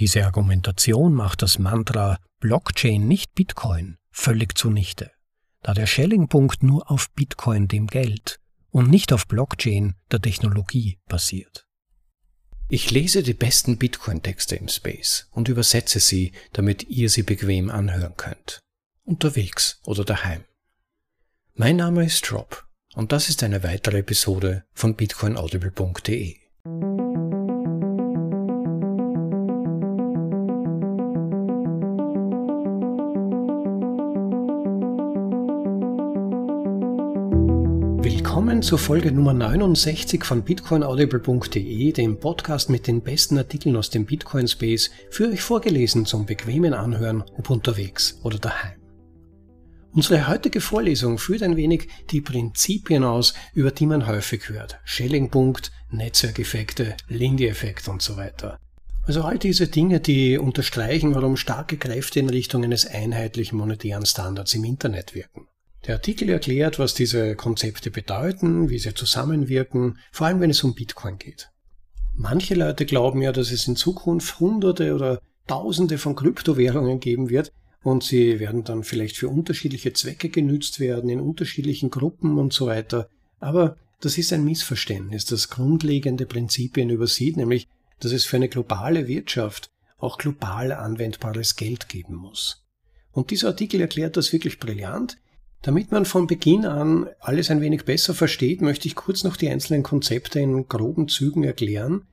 Diese Argumentation macht das Mantra Blockchain nicht Bitcoin völlig zunichte, da der Schelling-Punkt nur auf Bitcoin dem Geld und nicht auf Blockchain der Technologie basiert. Ich lese die besten Bitcoin-Texte im Space und übersetze sie, damit ihr sie bequem anhören könnt. Unterwegs oder daheim. Mein Name ist Rob und das ist eine weitere Episode von bitcoinaudible.de. Zur Folge Nummer 69 von bitcoinaudible.de, dem Podcast mit den besten Artikeln aus dem Bitcoin Space, für euch vorgelesen zum bequemen Anhören, ob unterwegs oder daheim. Unsere heutige Vorlesung führt ein wenig die Prinzipien aus, über die man häufig hört. Schelling-Punkt, Netzwerkeffekte, Lindy-Effekt und so weiter. Also all diese Dinge, die unterstreichen, warum starke Kräfte in Richtung eines einheitlichen monetären Standards im Internet wirken. Der Artikel erklärt, was diese Konzepte bedeuten, wie sie zusammenwirken, vor allem wenn es um Bitcoin geht. Manche Leute glauben ja, dass es in Zukunft Hunderte oder Tausende von Kryptowährungen geben wird und sie werden dann vielleicht für unterschiedliche Zwecke genützt werden, in unterschiedlichen Gruppen und so weiter. Aber das ist ein Missverständnis, das grundlegende Prinzipien übersieht, nämlich, dass es für eine globale Wirtschaft auch global anwendbares Geld geben muss. Und dieser Artikel erklärt das wirklich brillant. Damit man von Beginn an alles ein wenig besser versteht, möchte ich kurz noch die einzelnen Konzepte in groben Zügen erklären.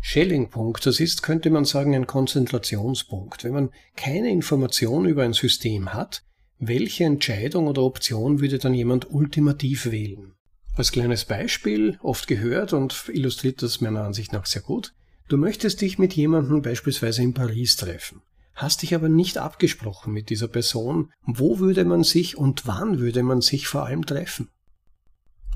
Schelling-Punkt, das ist, könnte man sagen, ein Konzentrationspunkt. Wenn man keine Information über ein System hat, welche Entscheidung oder Option würde dann jemand ultimativ wählen? Als kleines Beispiel, oft gehört und illustriert das meiner Ansicht nach sehr gut, du möchtest dich mit jemandem beispielsweise in Paris treffen hast dich aber nicht abgesprochen mit dieser Person, wo würde man sich und wann würde man sich vor allem treffen.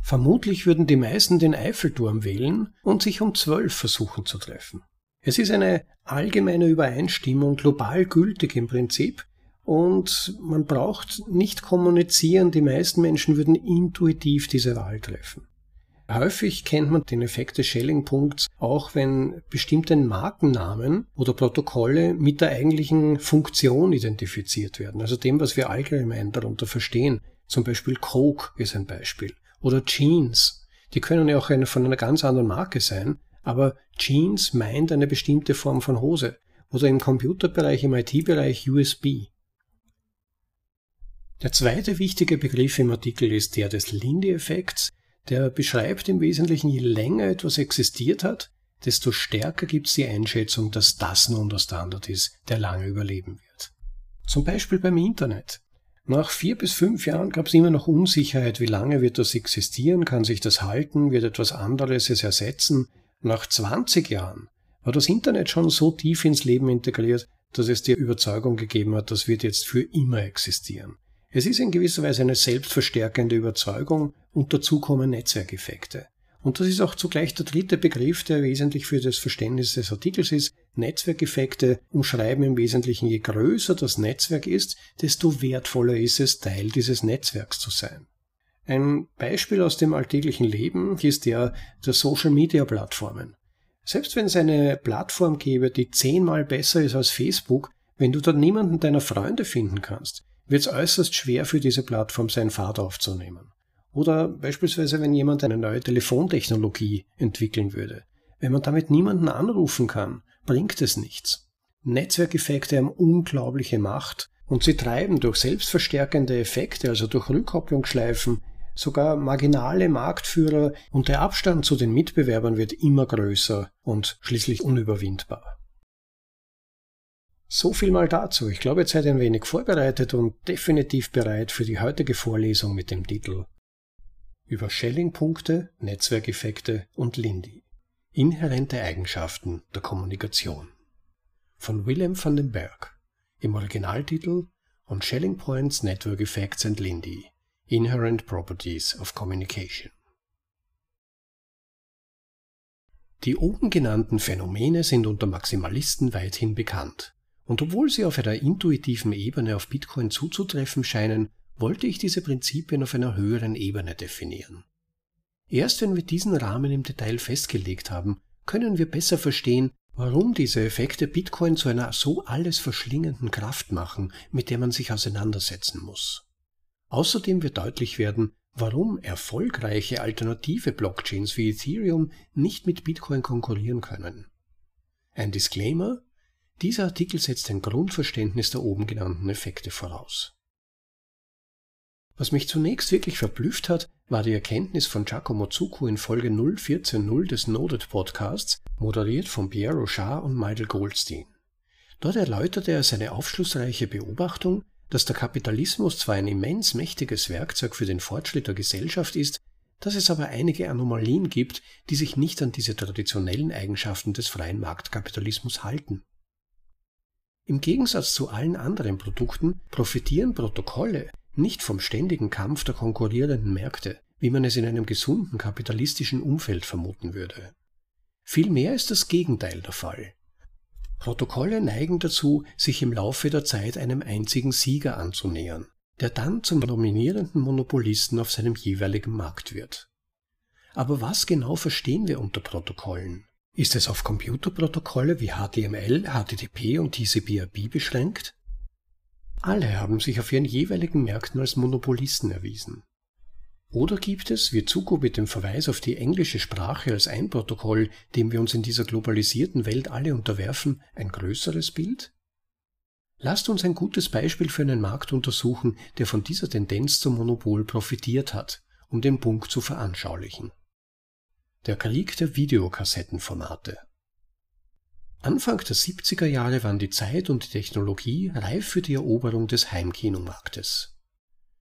Vermutlich würden die meisten den Eiffelturm wählen und sich um zwölf versuchen zu treffen. Es ist eine allgemeine Übereinstimmung, global gültig im Prinzip, und man braucht nicht kommunizieren, die meisten Menschen würden intuitiv diese Wahl treffen. Häufig kennt man den Effekt des Schelling-Punkts auch, wenn bestimmte Markennamen oder Protokolle mit der eigentlichen Funktion identifiziert werden, also dem, was wir allgemein darunter verstehen. Zum Beispiel Coke ist ein Beispiel oder Jeans. Die können ja auch eine, von einer ganz anderen Marke sein, aber Jeans meint eine bestimmte Form von Hose oder im Computerbereich, im IT-Bereich USB. Der zweite wichtige Begriff im Artikel ist der des Lindy-Effekts, der beschreibt im Wesentlichen, je länger etwas existiert hat, desto stärker gibt es die Einschätzung, dass das nun der Standard ist, der lange überleben wird. Zum Beispiel beim Internet. Nach vier bis fünf Jahren gab es immer noch Unsicherheit, wie lange wird das existieren, kann sich das halten, wird etwas anderes es ersetzen. Nach 20 Jahren war das Internet schon so tief ins Leben integriert, dass es die Überzeugung gegeben hat, das wird jetzt für immer existieren. Es ist in gewisser Weise eine selbstverstärkende Überzeugung und dazu kommen Netzwerkeffekte. Und das ist auch zugleich der dritte Begriff, der wesentlich für das Verständnis des Artikels ist. Netzwerkeffekte umschreiben im Wesentlichen, je größer das Netzwerk ist, desto wertvoller ist es, Teil dieses Netzwerks zu sein. Ein Beispiel aus dem alltäglichen Leben ist der der Social-Media-Plattformen. Selbst wenn es eine Plattform gäbe, die zehnmal besser ist als Facebook, wenn du dort niemanden deiner Freunde finden kannst, wird es äußerst schwer für diese Plattform seinen Pfad aufzunehmen. Oder beispielsweise, wenn jemand eine neue Telefontechnologie entwickeln würde. Wenn man damit niemanden anrufen kann, bringt es nichts. Netzwerkeffekte haben unglaubliche Macht und sie treiben durch selbstverstärkende Effekte, also durch Rückkopplungsschleifen, sogar marginale Marktführer und der Abstand zu den Mitbewerbern wird immer größer und schließlich unüberwindbar. So viel mal dazu. Ich glaube, jetzt seid ihr ein wenig vorbereitet und definitiv bereit für die heutige Vorlesung mit dem Titel über Schelling-Punkte, Netzwerkeffekte und Lindy. Inhärente Eigenschaften der Kommunikation. Von Willem van den Berg. Im Originaltitel On Schelling Points, Network Effects and Lindy. Inherent Properties of Communication. Die oben genannten Phänomene sind unter Maximalisten weithin bekannt. Und obwohl sie auf einer intuitiven Ebene auf Bitcoin zuzutreffen scheinen, wollte ich diese Prinzipien auf einer höheren Ebene definieren. Erst wenn wir diesen Rahmen im Detail festgelegt haben, können wir besser verstehen, Warum diese Effekte Bitcoin zu einer so alles verschlingenden Kraft machen, mit der man sich auseinandersetzen muss. Außerdem wird deutlich werden, warum erfolgreiche alternative Blockchains wie Ethereum nicht mit Bitcoin konkurrieren können. Ein Disclaimer, dieser Artikel setzt ein Grundverständnis der oben genannten Effekte voraus. Was mich zunächst wirklich verblüfft hat, war die Erkenntnis von Giacomo Zucco in Folge 0140 des Noded Podcasts, moderiert von Pierre Rochard und Michael Goldstein. Dort erläuterte er seine aufschlussreiche Beobachtung, dass der Kapitalismus zwar ein immens mächtiges Werkzeug für den Fortschritt der Gesellschaft ist, dass es aber einige Anomalien gibt, die sich nicht an diese traditionellen Eigenschaften des freien Marktkapitalismus halten. Im Gegensatz zu allen anderen Produkten profitieren Protokolle nicht vom ständigen Kampf der konkurrierenden Märkte, wie man es in einem gesunden kapitalistischen Umfeld vermuten würde. Vielmehr ist das Gegenteil der Fall. Protokolle neigen dazu, sich im Laufe der Zeit einem einzigen Sieger anzunähern, der dann zum dominierenden Monopolisten auf seinem jeweiligen Markt wird. Aber was genau verstehen wir unter Protokollen? Ist es auf Computerprotokolle wie HTML, HTTP und TCP/IP beschränkt? Alle haben sich auf ihren jeweiligen Märkten als Monopolisten erwiesen. Oder gibt es, wie Zuko mit dem Verweis auf die englische Sprache als ein Protokoll, dem wir uns in dieser globalisierten Welt alle unterwerfen, ein größeres Bild? Lasst uns ein gutes Beispiel für einen Markt untersuchen, der von dieser Tendenz zum Monopol profitiert hat, um den Punkt zu veranschaulichen. Der Krieg der Videokassettenformate. Anfang der 70er Jahre waren die Zeit und die Technologie reif für die Eroberung des Heimkinomarktes.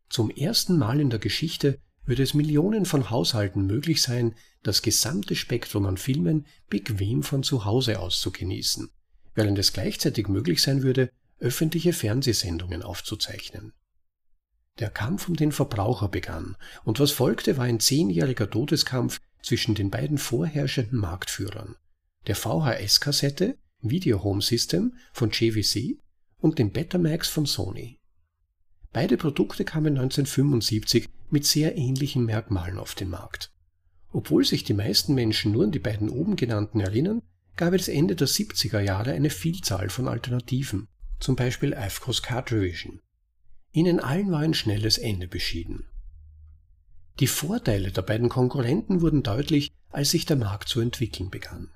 Zum ersten Mal in der Geschichte würde es Millionen von Haushalten möglich sein, das gesamte Spektrum an Filmen bequem von zu Hause aus zu genießen, während es gleichzeitig möglich sein würde, öffentliche Fernsehsendungen aufzuzeichnen. Der Kampf um den Verbraucher begann, und was folgte war ein zehnjähriger Todeskampf zwischen den beiden vorherrschenden Marktführern, der VHS-Kassette Video Home System von JVC und dem Betamax von Sony. Beide Produkte kamen 1975 mit sehr ähnlichen Merkmalen auf den Markt. Obwohl sich die meisten Menschen nur an die beiden oben genannten erinnern, gab es Ende der 70er Jahre eine Vielzahl von Alternativen, zum Beispiel Ifcos Cartravision. Ihnen allen war ein schnelles Ende beschieden. Die Vorteile der beiden Konkurrenten wurden deutlich, als sich der Markt zu entwickeln begann.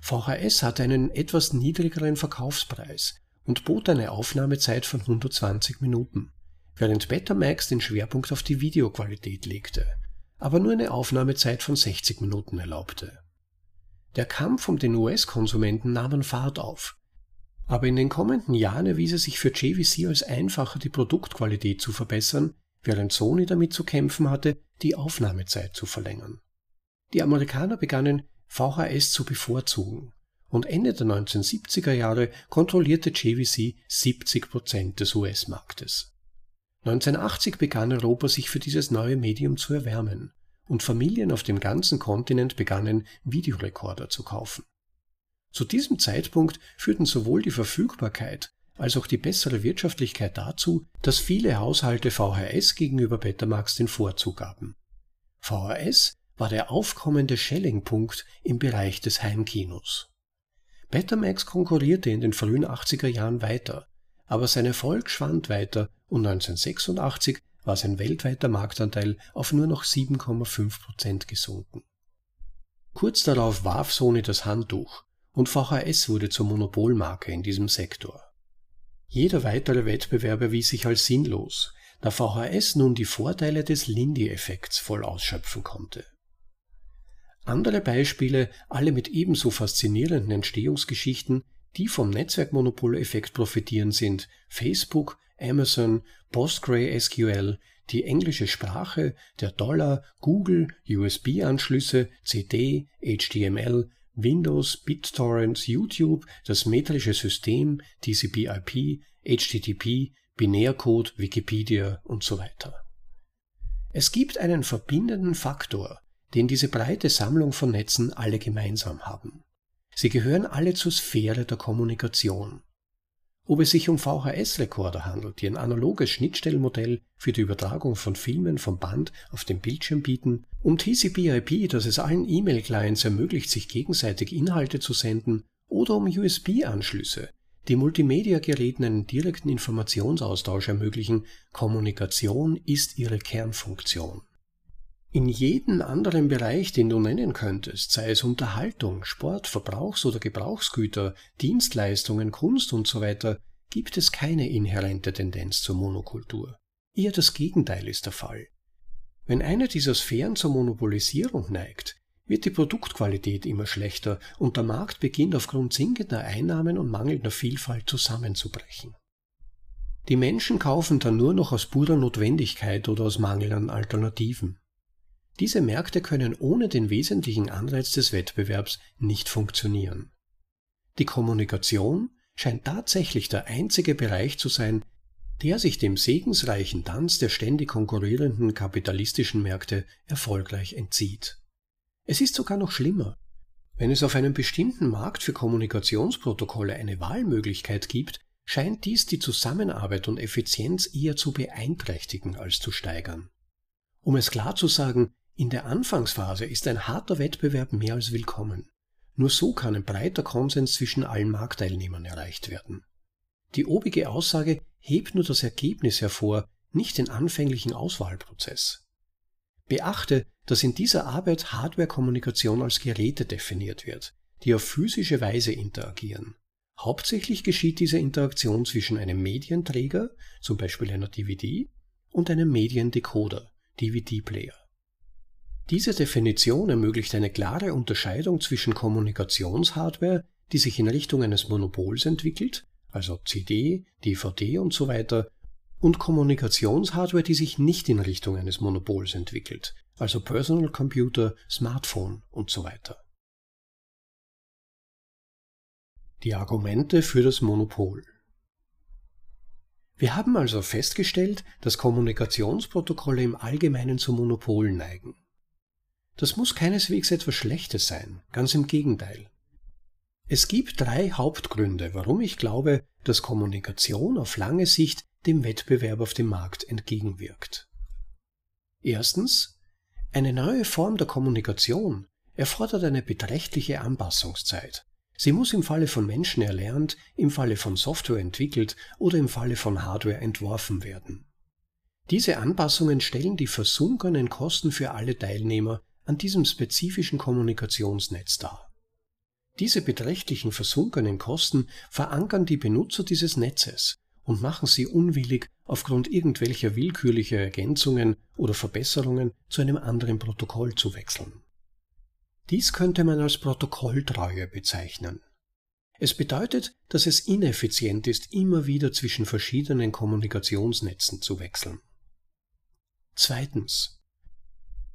VHS hatte einen etwas niedrigeren Verkaufspreis und bot eine Aufnahmezeit von 120 Minuten, während Betamax den Schwerpunkt auf die Videoqualität legte, aber nur eine Aufnahmezeit von 60 Minuten erlaubte. Der Kampf um den US-Konsumenten nahm an Fahrt auf, aber in den kommenden Jahren erwies es sich für JVC als einfacher, die Produktqualität zu verbessern, während Sony damit zu kämpfen hatte, die Aufnahmezeit zu verlängern. Die Amerikaner begannen VHS zu bevorzugen und Ende der 1970er Jahre kontrollierte JVC 70 Prozent des US-Marktes. 1980 begann Europa sich für dieses neue Medium zu erwärmen und Familien auf dem ganzen Kontinent begannen, Videorekorder zu kaufen. Zu diesem Zeitpunkt führten sowohl die Verfügbarkeit als auch die bessere Wirtschaftlichkeit dazu, dass viele Haushalte VHS gegenüber Betamax den Vorzug gaben. VHS war der aufkommende Schellingpunkt im Bereich des Heimkinos. Betamax konkurrierte in den frühen 80er Jahren weiter, aber sein Erfolg schwand weiter und 1986 war sein weltweiter Marktanteil auf nur noch 7,5 Prozent gesunken. Kurz darauf warf Sony das Handtuch und VHS wurde zur Monopolmarke in diesem Sektor. Jeder weitere Wettbewerb erwies sich als sinnlos, da VHS nun die Vorteile des Lindy-Effekts voll ausschöpfen konnte. Andere Beispiele, alle mit ebenso faszinierenden Entstehungsgeschichten, die vom Netzwerkmonopoleffekt profitieren, sind Facebook, Amazon, PostgreSQL, die englische Sprache, der Dollar, Google, USB-Anschlüsse, CD, HTML, Windows, BitTorrent, YouTube, das metrische System, TCP/IP, HTTP, Binärcode, Wikipedia und so weiter. Es gibt einen verbindenden Faktor, den diese breite Sammlung von Netzen alle gemeinsam haben. Sie gehören alle zur Sphäre der Kommunikation. Ob es sich um VHS-Rekorder handelt, die ein analoges Schnittstellenmodell für die Übertragung von Filmen vom Band auf dem Bildschirm bieten, um TCP/IP, das es allen E-Mail-Clients ermöglicht, sich gegenseitig Inhalte zu senden, oder um USB-Anschlüsse, die Multimedia-Geräten einen direkten Informationsaustausch ermöglichen. Kommunikation ist ihre Kernfunktion. In jedem anderen Bereich, den du nennen könntest, sei es Unterhaltung, Sport, Verbrauchs- oder Gebrauchsgüter, Dienstleistungen, Kunst usw., so gibt es keine inhärente Tendenz zur Monokultur. Eher das Gegenteil ist der Fall. Wenn eine dieser Sphären zur Monopolisierung neigt, wird die Produktqualität immer schlechter und der Markt beginnt aufgrund sinkender Einnahmen und mangelnder Vielfalt zusammenzubrechen. Die Menschen kaufen dann nur noch aus purer Notwendigkeit oder aus Mangel an Alternativen. Diese Märkte können ohne den wesentlichen Anreiz des Wettbewerbs nicht funktionieren. Die Kommunikation scheint tatsächlich der einzige Bereich zu sein, der sich dem segensreichen Tanz der ständig konkurrierenden kapitalistischen Märkte erfolgreich entzieht. Es ist sogar noch schlimmer. Wenn es auf einem bestimmten Markt für Kommunikationsprotokolle eine Wahlmöglichkeit gibt, scheint dies die Zusammenarbeit und Effizienz eher zu beeinträchtigen als zu steigern. Um es klar zu sagen, in der Anfangsphase ist ein harter Wettbewerb mehr als willkommen. Nur so kann ein breiter Konsens zwischen allen Marktteilnehmern erreicht werden. Die obige Aussage hebt nur das Ergebnis hervor, nicht den anfänglichen Auswahlprozess. Beachte, dass in dieser Arbeit Hardware-Kommunikation als Geräte definiert wird, die auf physische Weise interagieren. Hauptsächlich geschieht diese Interaktion zwischen einem Medienträger, zum Beispiel einer DVD, und einem Mediendecoder, DVD-Player. Diese Definition ermöglicht eine klare Unterscheidung zwischen Kommunikationshardware, die sich in Richtung eines Monopols entwickelt, also CD, DVD und so weiter, und Kommunikationshardware, die sich nicht in Richtung eines Monopols entwickelt, also Personal Computer, Smartphone und so weiter. Die Argumente für das Monopol Wir haben also festgestellt, dass Kommunikationsprotokolle im Allgemeinen zu Monopolen neigen. Das muss keineswegs etwas Schlechtes sein, ganz im Gegenteil. Es gibt drei Hauptgründe, warum ich glaube, dass Kommunikation auf lange Sicht dem Wettbewerb auf dem Markt entgegenwirkt. Erstens, eine neue Form der Kommunikation erfordert eine beträchtliche Anpassungszeit. Sie muss im Falle von Menschen erlernt, im Falle von Software entwickelt oder im Falle von Hardware entworfen werden. Diese Anpassungen stellen die versunkenen Kosten für alle Teilnehmer an diesem spezifischen Kommunikationsnetz dar. Diese beträchtlichen versunkenen Kosten verankern die Benutzer dieses Netzes und machen sie unwillig, aufgrund irgendwelcher willkürlicher Ergänzungen oder Verbesserungen zu einem anderen Protokoll zu wechseln. Dies könnte man als Protokolltreue bezeichnen. Es bedeutet, dass es ineffizient ist, immer wieder zwischen verschiedenen Kommunikationsnetzen zu wechseln. Zweitens.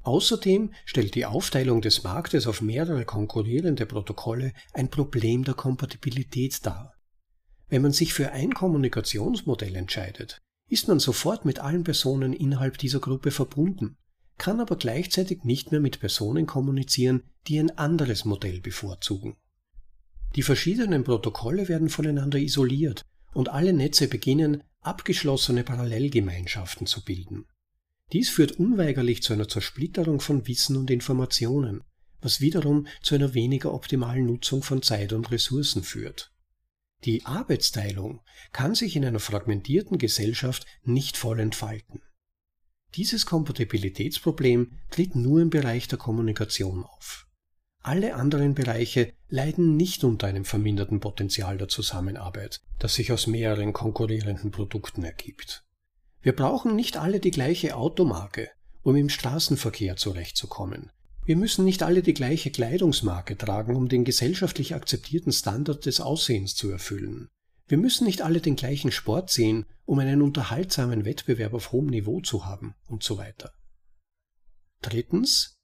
Außerdem stellt die Aufteilung des Marktes auf mehrere konkurrierende Protokolle ein Problem der Kompatibilität dar. Wenn man sich für ein Kommunikationsmodell entscheidet, ist man sofort mit allen Personen innerhalb dieser Gruppe verbunden, kann aber gleichzeitig nicht mehr mit Personen kommunizieren, die ein anderes Modell bevorzugen. Die verschiedenen Protokolle werden voneinander isoliert und alle Netze beginnen, abgeschlossene Parallelgemeinschaften zu bilden. Dies führt unweigerlich zu einer Zersplitterung von Wissen und Informationen, was wiederum zu einer weniger optimalen Nutzung von Zeit und Ressourcen führt. Die Arbeitsteilung kann sich in einer fragmentierten Gesellschaft nicht voll entfalten. Dieses Kompatibilitätsproblem tritt nur im Bereich der Kommunikation auf. Alle anderen Bereiche leiden nicht unter einem verminderten Potenzial der Zusammenarbeit, das sich aus mehreren konkurrierenden Produkten ergibt. Wir brauchen nicht alle die gleiche Automarke, um im Straßenverkehr zurechtzukommen. Wir müssen nicht alle die gleiche Kleidungsmarke tragen, um den gesellschaftlich akzeptierten Standard des Aussehens zu erfüllen. Wir müssen nicht alle den gleichen Sport sehen, um einen unterhaltsamen Wettbewerb auf hohem Niveau zu haben und so weiter. Drittens.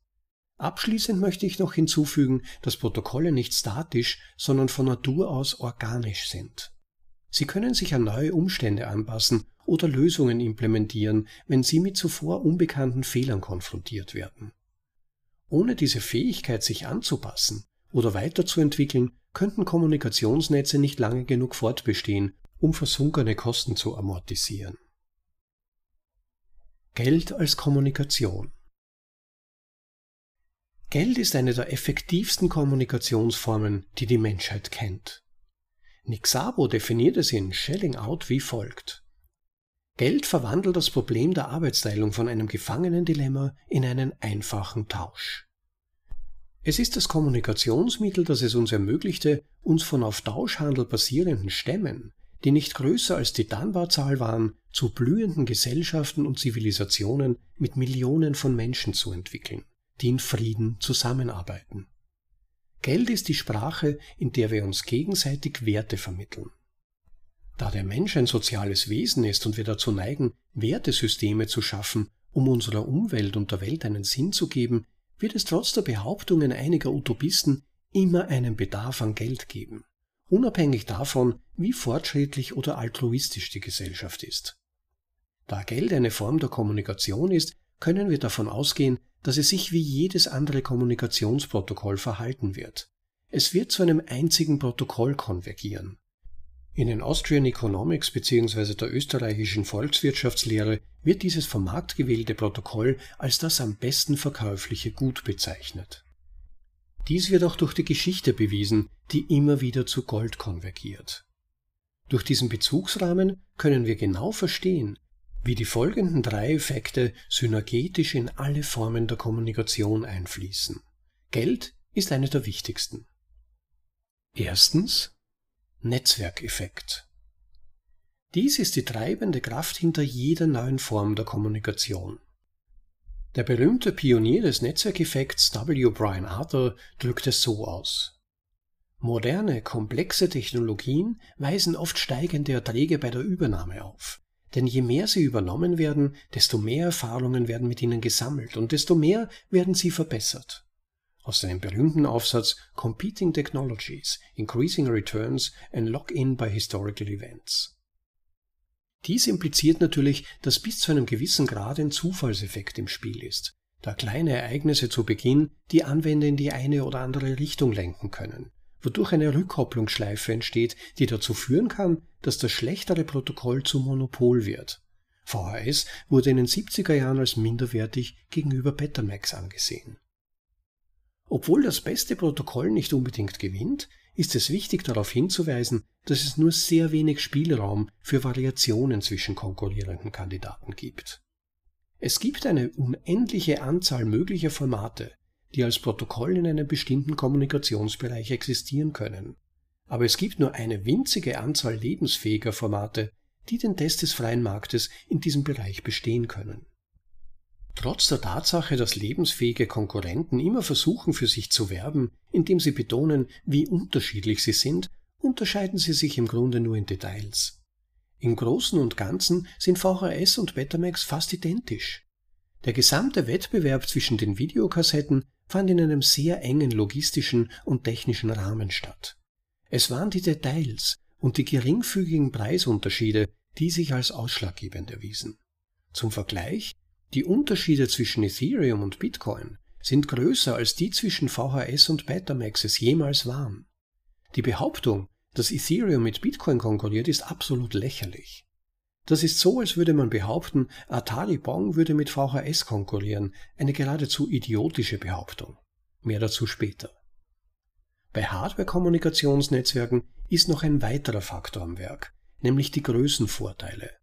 Abschließend möchte ich noch hinzufügen, dass Protokolle nicht statisch, sondern von Natur aus organisch sind. Sie können sich an neue Umstände anpassen oder Lösungen implementieren, wenn sie mit zuvor unbekannten Fehlern konfrontiert werden. Ohne diese Fähigkeit, sich anzupassen oder weiterzuentwickeln, könnten Kommunikationsnetze nicht lange genug fortbestehen, um versunkene Kosten zu amortisieren. Geld als Kommunikation Geld ist eine der effektivsten Kommunikationsformen, die die Menschheit kennt. Nick Szabo definiert es in Shelling Out wie folgt. Geld verwandelt das Problem der Arbeitsteilung von einem Gefangenendilemma in einen einfachen Tausch. Es ist das Kommunikationsmittel, das es uns ermöglichte, uns von auf Tauschhandel basierenden Stämmen, die nicht größer als die Dunbar-Zahl waren, zu blühenden Gesellschaften und Zivilisationen mit Millionen von Menschen zu entwickeln, die in Frieden zusammenarbeiten. Geld ist die Sprache, in der wir uns gegenseitig Werte vermitteln. Da der Mensch ein soziales Wesen ist und wir dazu neigen, Wertesysteme zu schaffen, um unserer Umwelt und der Welt einen Sinn zu geben, wird es trotz der Behauptungen einiger Utopisten immer einen Bedarf an Geld geben, unabhängig davon, wie fortschrittlich oder altruistisch die Gesellschaft ist. Da Geld eine Form der Kommunikation ist, können wir davon ausgehen, dass es sich wie jedes andere Kommunikationsprotokoll verhalten wird. Es wird zu einem einzigen Protokoll konvergieren. In den Austrian Economics bzw. der österreichischen Volkswirtschaftslehre wird dieses vom Markt gewählte Protokoll als das am besten verkäufliche Gut bezeichnet. Dies wird auch durch die Geschichte bewiesen, die immer wieder zu Gold konvergiert. Durch diesen Bezugsrahmen können wir genau verstehen, wie die folgenden drei Effekte synergetisch in alle Formen der Kommunikation einfließen. Geld ist eine der wichtigsten. Erstens Netzwerkeffekt. Dies ist die treibende Kraft hinter jeder neuen Form der Kommunikation. Der berühmte Pionier des Netzwerkeffekts W. Brian Arthur drückt es so aus. Moderne, komplexe Technologien weisen oft steigende Erträge bei der Übernahme auf. Denn je mehr sie übernommen werden, desto mehr Erfahrungen werden mit ihnen gesammelt und desto mehr werden sie verbessert aus seinem berühmten Aufsatz Competing Technologies, Increasing Returns and Lock-in by Historical Events. Dies impliziert natürlich, dass bis zu einem gewissen Grad ein Zufallseffekt im Spiel ist, da kleine Ereignisse zu Beginn die Anwender in die eine oder andere Richtung lenken können, wodurch eine Rückkopplungsschleife entsteht, die dazu führen kann, dass das schlechtere Protokoll zum Monopol wird. VHS wurde in den 70er Jahren als minderwertig gegenüber Betamax angesehen. Obwohl das beste Protokoll nicht unbedingt gewinnt, ist es wichtig darauf hinzuweisen, dass es nur sehr wenig Spielraum für Variationen zwischen konkurrierenden Kandidaten gibt. Es gibt eine unendliche Anzahl möglicher Formate, die als Protokoll in einem bestimmten Kommunikationsbereich existieren können. Aber es gibt nur eine winzige Anzahl lebensfähiger Formate, die den Test des freien Marktes in diesem Bereich bestehen können. Trotz der Tatsache, dass lebensfähige Konkurrenten immer versuchen, für sich zu werben, indem sie betonen, wie unterschiedlich sie sind, unterscheiden sie sich im Grunde nur in Details. Im Großen und Ganzen sind VHS und Betamax fast identisch. Der gesamte Wettbewerb zwischen den Videokassetten fand in einem sehr engen logistischen und technischen Rahmen statt. Es waren die Details und die geringfügigen Preisunterschiede, die sich als ausschlaggebend erwiesen. Zum Vergleich, die Unterschiede zwischen Ethereum und Bitcoin sind größer als die zwischen VHS und Betamax es jemals waren. Die Behauptung, dass Ethereum mit Bitcoin konkurriert, ist absolut lächerlich. Das ist so, als würde man behaupten, Atari Bong würde mit VHS konkurrieren, eine geradezu idiotische Behauptung. Mehr dazu später. Bei Hardware-Kommunikationsnetzwerken ist noch ein weiterer Faktor am Werk, nämlich die Größenvorteile.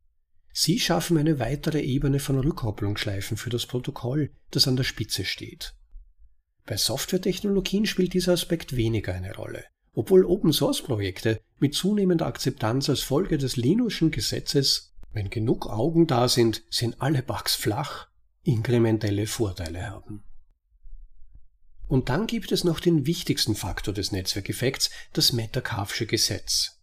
Sie schaffen eine weitere Ebene von Rückkopplungsschleifen für das Protokoll, das an der Spitze steht. Bei Softwaretechnologien spielt dieser Aspekt weniger eine Rolle, obwohl Open-Source-Projekte mit zunehmender Akzeptanz als Folge des Linuxschen Gesetzes, wenn genug Augen da sind, sind alle Bugs flach, inkrementelle Vorteile haben. Und dann gibt es noch den wichtigsten Faktor des Netzwerkeffekts, das Metcalfe'sche Gesetz.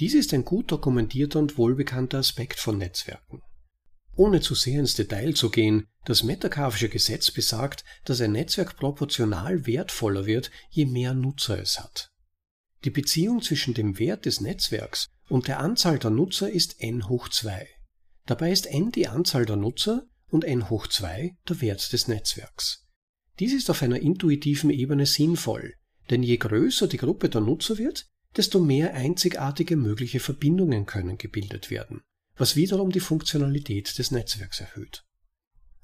Dies ist ein gut dokumentierter und wohlbekannter Aspekt von Netzwerken. Ohne zu sehr ins Detail zu gehen, das Metcalfe'sche Gesetz besagt, dass ein Netzwerk proportional wertvoller wird, je mehr Nutzer es hat. Die Beziehung zwischen dem Wert des Netzwerks und der Anzahl der Nutzer ist n hoch 2. Dabei ist n die Anzahl der Nutzer und n hoch 2 der Wert des Netzwerks. Dies ist auf einer intuitiven Ebene sinnvoll, denn je größer die Gruppe der Nutzer wird, desto mehr einzigartige mögliche Verbindungen können gebildet werden, was wiederum die Funktionalität des Netzwerks erhöht.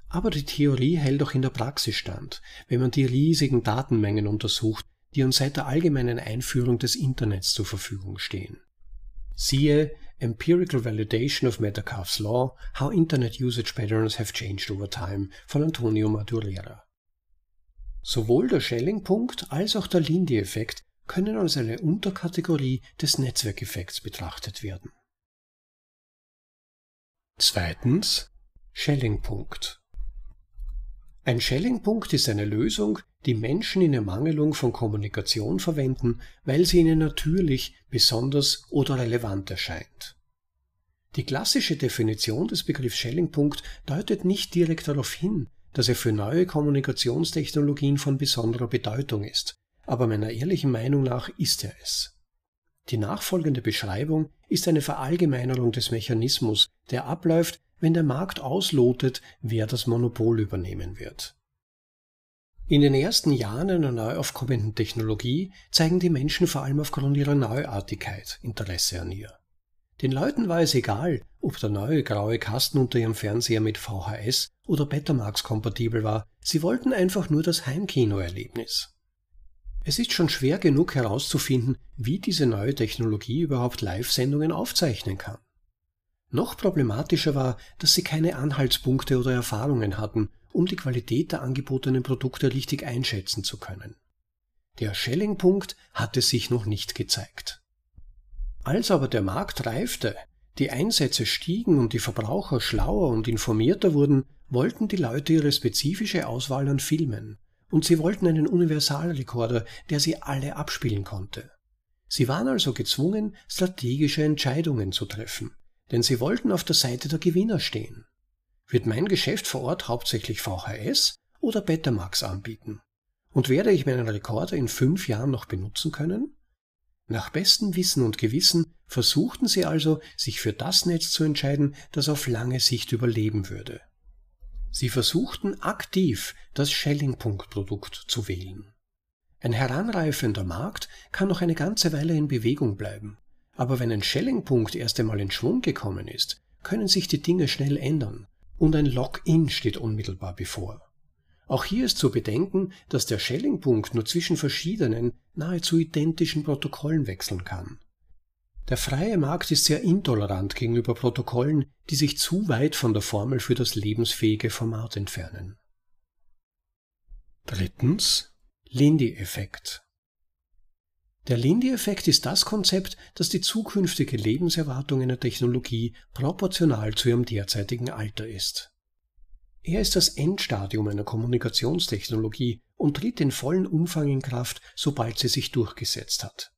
Aber die Theorie hält auch in der Praxis stand, wenn man die riesigen Datenmengen untersucht, die uns seit der allgemeinen Einführung des Internets zur Verfügung stehen. Siehe Empirical Validation of Metcalfe's Law, How Internet Usage Patterns Have Changed Over Time von Antonio Madureira. Sowohl der Schelling-Punkt als auch der Lindy-Effekt können als eine Unterkategorie des Netzwerkeffekts betrachtet werden. Zweitens Schelling-Punkt. Ein Schelling-Punkt ist eine Lösung, die Menschen in Ermangelung von Kommunikation verwenden, weil sie ihnen natürlich, besonders oder relevant erscheint. Die klassische Definition des Begriffs Schelling-Punkt deutet nicht direkt darauf hin, dass er für neue Kommunikationstechnologien von besonderer Bedeutung ist, aber meiner ehrlichen Meinung nach ist er es. Die nachfolgende Beschreibung ist eine Verallgemeinerung des Mechanismus, der abläuft, wenn der Markt auslotet, wer das Monopol übernehmen wird. In den ersten Jahren einer neu aufkommenden Technologie zeigen die Menschen vor allem aufgrund ihrer Neuartigkeit Interesse an ihr. Den Leuten war es egal, ob der neue graue Kasten unter ihrem Fernseher mit VHS oder Betamax kompatibel war, sie wollten einfach nur das Heimkinoerlebnis. Es ist schon schwer genug herauszufinden, wie diese neue Technologie überhaupt Live-Sendungen aufzeichnen kann. Noch problematischer war, dass sie keine Anhaltspunkte oder Erfahrungen hatten, um die Qualität der angebotenen Produkte richtig einschätzen zu können. Der Schelling-Punkt hatte sich noch nicht gezeigt. Als aber der Markt reifte, die Einsätze stiegen und die Verbraucher schlauer und informierter wurden, wollten die Leute ihre spezifische Auswahl an Filmen, und sie wollten einen Universalrekorder, der sie alle abspielen konnte. Sie waren also gezwungen, strategische Entscheidungen zu treffen, denn sie wollten auf der Seite der Gewinner stehen. Wird mein Geschäft vor Ort hauptsächlich VHS oder Betamax anbieten? Und werde ich meinen Rekorder in fünf Jahren noch benutzen können? Nach bestem Wissen und Gewissen versuchten sie also, sich für das Netz zu entscheiden, das auf lange Sicht überleben würde. Sie versuchten aktiv das Schelling-Punkt-Produkt zu wählen. Ein heranreifender Markt kann noch eine ganze Weile in Bewegung bleiben, aber wenn ein Schelling-Punkt erst einmal in Schwung gekommen ist, können sich die Dinge schnell ändern und ein Lock-in steht unmittelbar bevor. Auch hier ist zu bedenken, dass der Schelling-Punkt nur zwischen verschiedenen, nahezu identischen Protokollen wechseln kann. Der freie Markt ist sehr intolerant gegenüber Protokollen, die sich zu weit von der Formel für das lebensfähige Format entfernen. Drittens Lindy-Effekt. Der Lindy-Effekt ist das Konzept, das die zukünftige Lebenserwartung einer Technologie proportional zu ihrem derzeitigen Alter ist. Er ist das Endstadium einer Kommunikationstechnologie und tritt in vollen Umfang in Kraft, sobald sie sich durchgesetzt hat.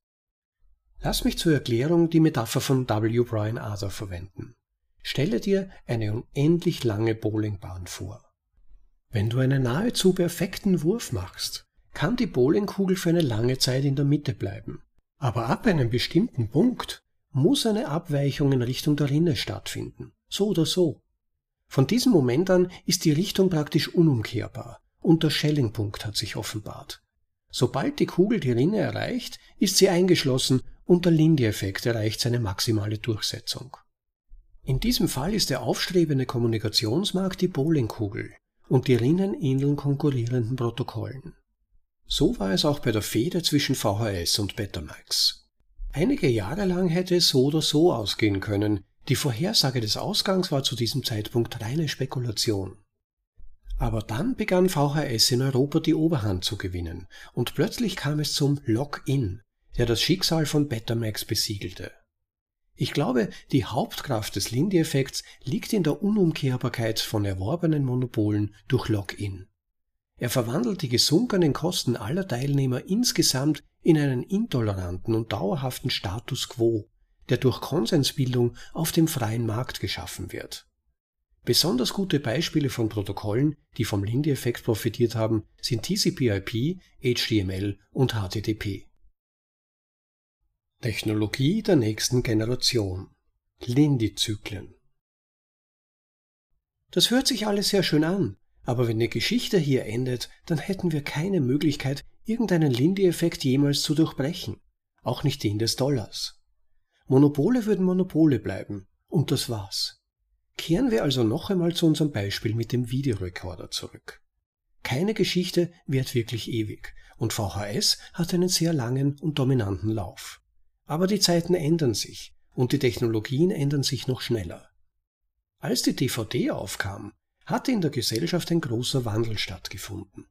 Lass mich zur Erklärung die Metapher von W. Brian Arthur verwenden. Stelle dir eine unendlich lange Bowlingbahn vor. Wenn du einen nahezu perfekten Wurf machst, kann die Bowlingkugel für eine lange Zeit in der Mitte bleiben. Aber ab einem bestimmten Punkt muss eine Abweichung in Richtung der Rinne stattfinden. So oder so. Von diesem Moment an ist die Richtung praktisch unumkehrbar und der Schellingpunkt hat sich offenbart. Sobald die Kugel die Rinne erreicht, ist sie eingeschlossen und der Lindy-Effekt erreicht seine maximale Durchsetzung. In diesem Fall ist der aufstrebende Kommunikationsmarkt die Bowlingkugel und die Rinnen ähneln konkurrierenden Protokollen. So war es auch bei der Fehde zwischen VHS und Betamax. Einige Jahre lang hätte es so oder so ausgehen können, die Vorhersage des Ausgangs war zu diesem Zeitpunkt reine Spekulation. Aber dann begann VHS in Europa die Oberhand zu gewinnen und plötzlich kam es zum Lock-in, der das Schicksal von Betamax besiegelte. Ich glaube, die Hauptkraft des Lindy-Effekts liegt in der Unumkehrbarkeit von erworbenen Monopolen durch Lock-in. Er verwandelt die gesunkenen Kosten aller Teilnehmer insgesamt in einen intoleranten und dauerhaften Status quo, der durch Konsensbildung auf dem freien Markt geschaffen wird. Besonders gute Beispiele von Protokollen, die vom Lindy-Effekt profitiert haben, sind TCP/IP, HTML und HTTP. Technologie der nächsten Generation. Lindy-Zyklen. Das hört sich alles sehr schön an, aber wenn die Geschichte hier endet, dann hätten wir keine Möglichkeit, irgendeinen Lindy-Effekt jemals zu durchbrechen, auch nicht den des Dollars. Monopole würden Monopole bleiben, und das war's. Kehren wir also noch einmal zu unserem Beispiel mit dem Videorekorder zurück. Keine Geschichte währt wirklich ewig und VHS hat einen sehr langen und dominanten Lauf. Aber die Zeiten ändern sich und die Technologien ändern sich noch schneller. Als die DVD aufkam, hatte in der Gesellschaft ein großer Wandel stattgefunden.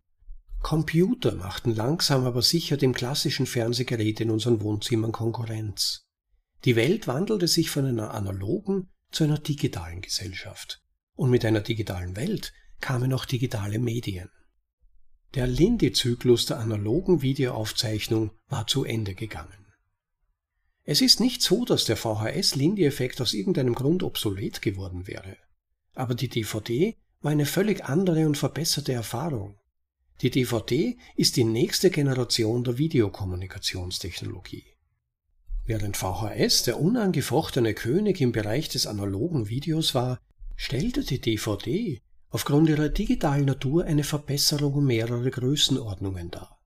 Computer machten langsam aber sicher dem klassischen Fernsehgerät in unseren Wohnzimmern Konkurrenz. Die Welt wandelte sich von einer analogen zu einer digitalen Gesellschaft. Und mit einer digitalen Welt kamen auch digitale Medien. Der Lindy-Zyklus der analogen Videoaufzeichnung war zu Ende gegangen. Es ist nicht so, dass der VHS-Lindy-Effekt aus irgendeinem Grund obsolet geworden wäre. Aber die DVD war eine völlig andere und verbesserte Erfahrung. Die DVD ist die nächste Generation der Videokommunikationstechnologie. Während VHS der unangefochtene König im Bereich des analogen Videos war, stellte die DVD aufgrund ihrer digitalen Natur eine Verbesserung um mehrere Größenordnungen dar.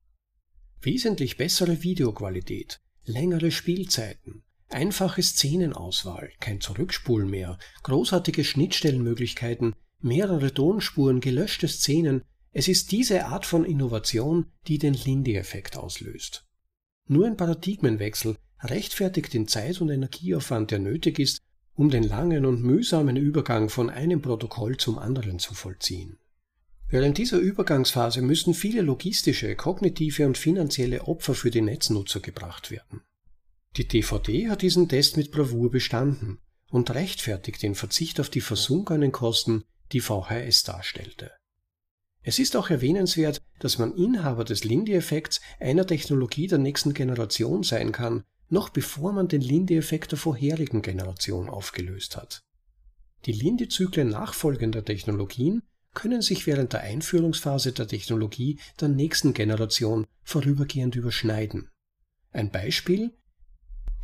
Wesentlich bessere Videoqualität, längere Spielzeiten, einfache Szenenauswahl, kein Zurückspulen mehr, großartige Schnittstellenmöglichkeiten, mehrere Tonspuren, gelöschte Szenen, es ist diese Art von Innovation, die den Lindy-Effekt auslöst. Nur ein Paradigmenwechsel rechtfertigt den Zeit- und Energieaufwand, der nötig ist, um den langen und mühsamen Übergang von einem Protokoll zum anderen zu vollziehen. Während dieser Übergangsphase müssen viele logistische, kognitive und finanzielle Opfer für die Netznutzer gebracht werden. Die DVD hat diesen Test mit Bravour bestanden und rechtfertigt den Verzicht auf die versunkenen Kosten, die VHS darstellte. Es ist auch erwähnenswert, dass man Inhaber des Lindy-Effekts einer Technologie der nächsten Generation sein kann, noch bevor man den Lindy-Effekt der vorherigen Generation aufgelöst hat. Die Lindy-Zyklen nachfolgender Technologien können sich während der Einführungsphase der Technologie der nächsten Generation vorübergehend überschneiden. Ein Beispiel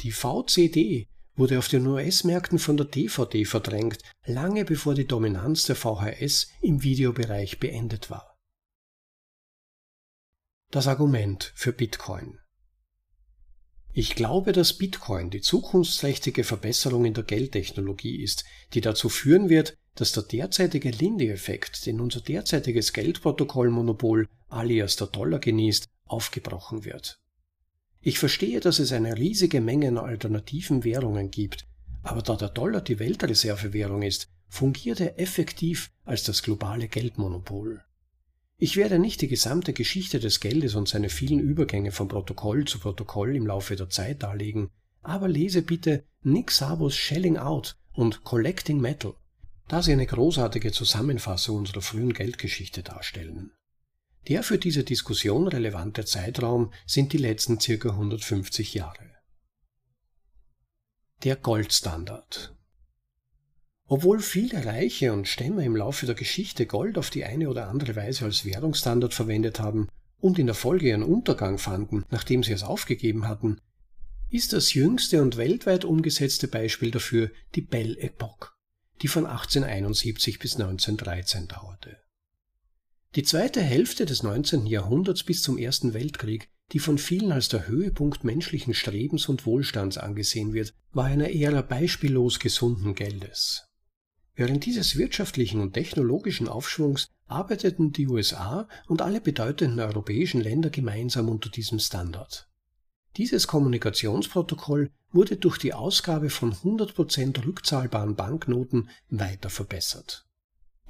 die VCD wurde auf den US-Märkten von der DVD verdrängt, lange bevor die Dominanz der VHS im Videobereich beendet war. Das Argument für Bitcoin ich glaube, dass Bitcoin die zukunftsträchtige Verbesserung in der Geldtechnologie ist, die dazu führen wird, dass der derzeitige Lindy-Effekt, den unser derzeitiges Geldprotokollmonopol alias der Dollar genießt, aufgebrochen wird. Ich verstehe, dass es eine riesige Menge an alternativen Währungen gibt, aber da der Dollar die Weltreservewährung ist, fungiert er effektiv als das globale Geldmonopol. Ich werde nicht die gesamte Geschichte des Geldes und seine vielen Übergänge von Protokoll zu Protokoll im Laufe der Zeit darlegen, aber lese bitte Nick Sabos Shelling Out und Collecting Metal, da sie eine großartige Zusammenfassung unserer frühen Geldgeschichte darstellen. Der für diese Diskussion relevante Zeitraum sind die letzten circa 150 Jahre. Der Goldstandard obwohl viele Reiche und Stämme im Laufe der Geschichte Gold auf die eine oder andere Weise als Währungsstandard verwendet haben und in der Folge ihren Untergang fanden, nachdem sie es aufgegeben hatten, ist das jüngste und weltweit umgesetzte Beispiel dafür die Belle Epoque, die von 1871 bis 1913 dauerte. Die zweite Hälfte des 19. Jahrhunderts bis zum Ersten Weltkrieg, die von vielen als der Höhepunkt menschlichen Strebens und Wohlstands angesehen wird, war eine Ära beispiellos gesunden Geldes. Während dieses wirtschaftlichen und technologischen Aufschwungs arbeiteten die USA und alle bedeutenden europäischen Länder gemeinsam unter diesem Standard. Dieses Kommunikationsprotokoll wurde durch die Ausgabe von 100% rückzahlbaren Banknoten weiter verbessert.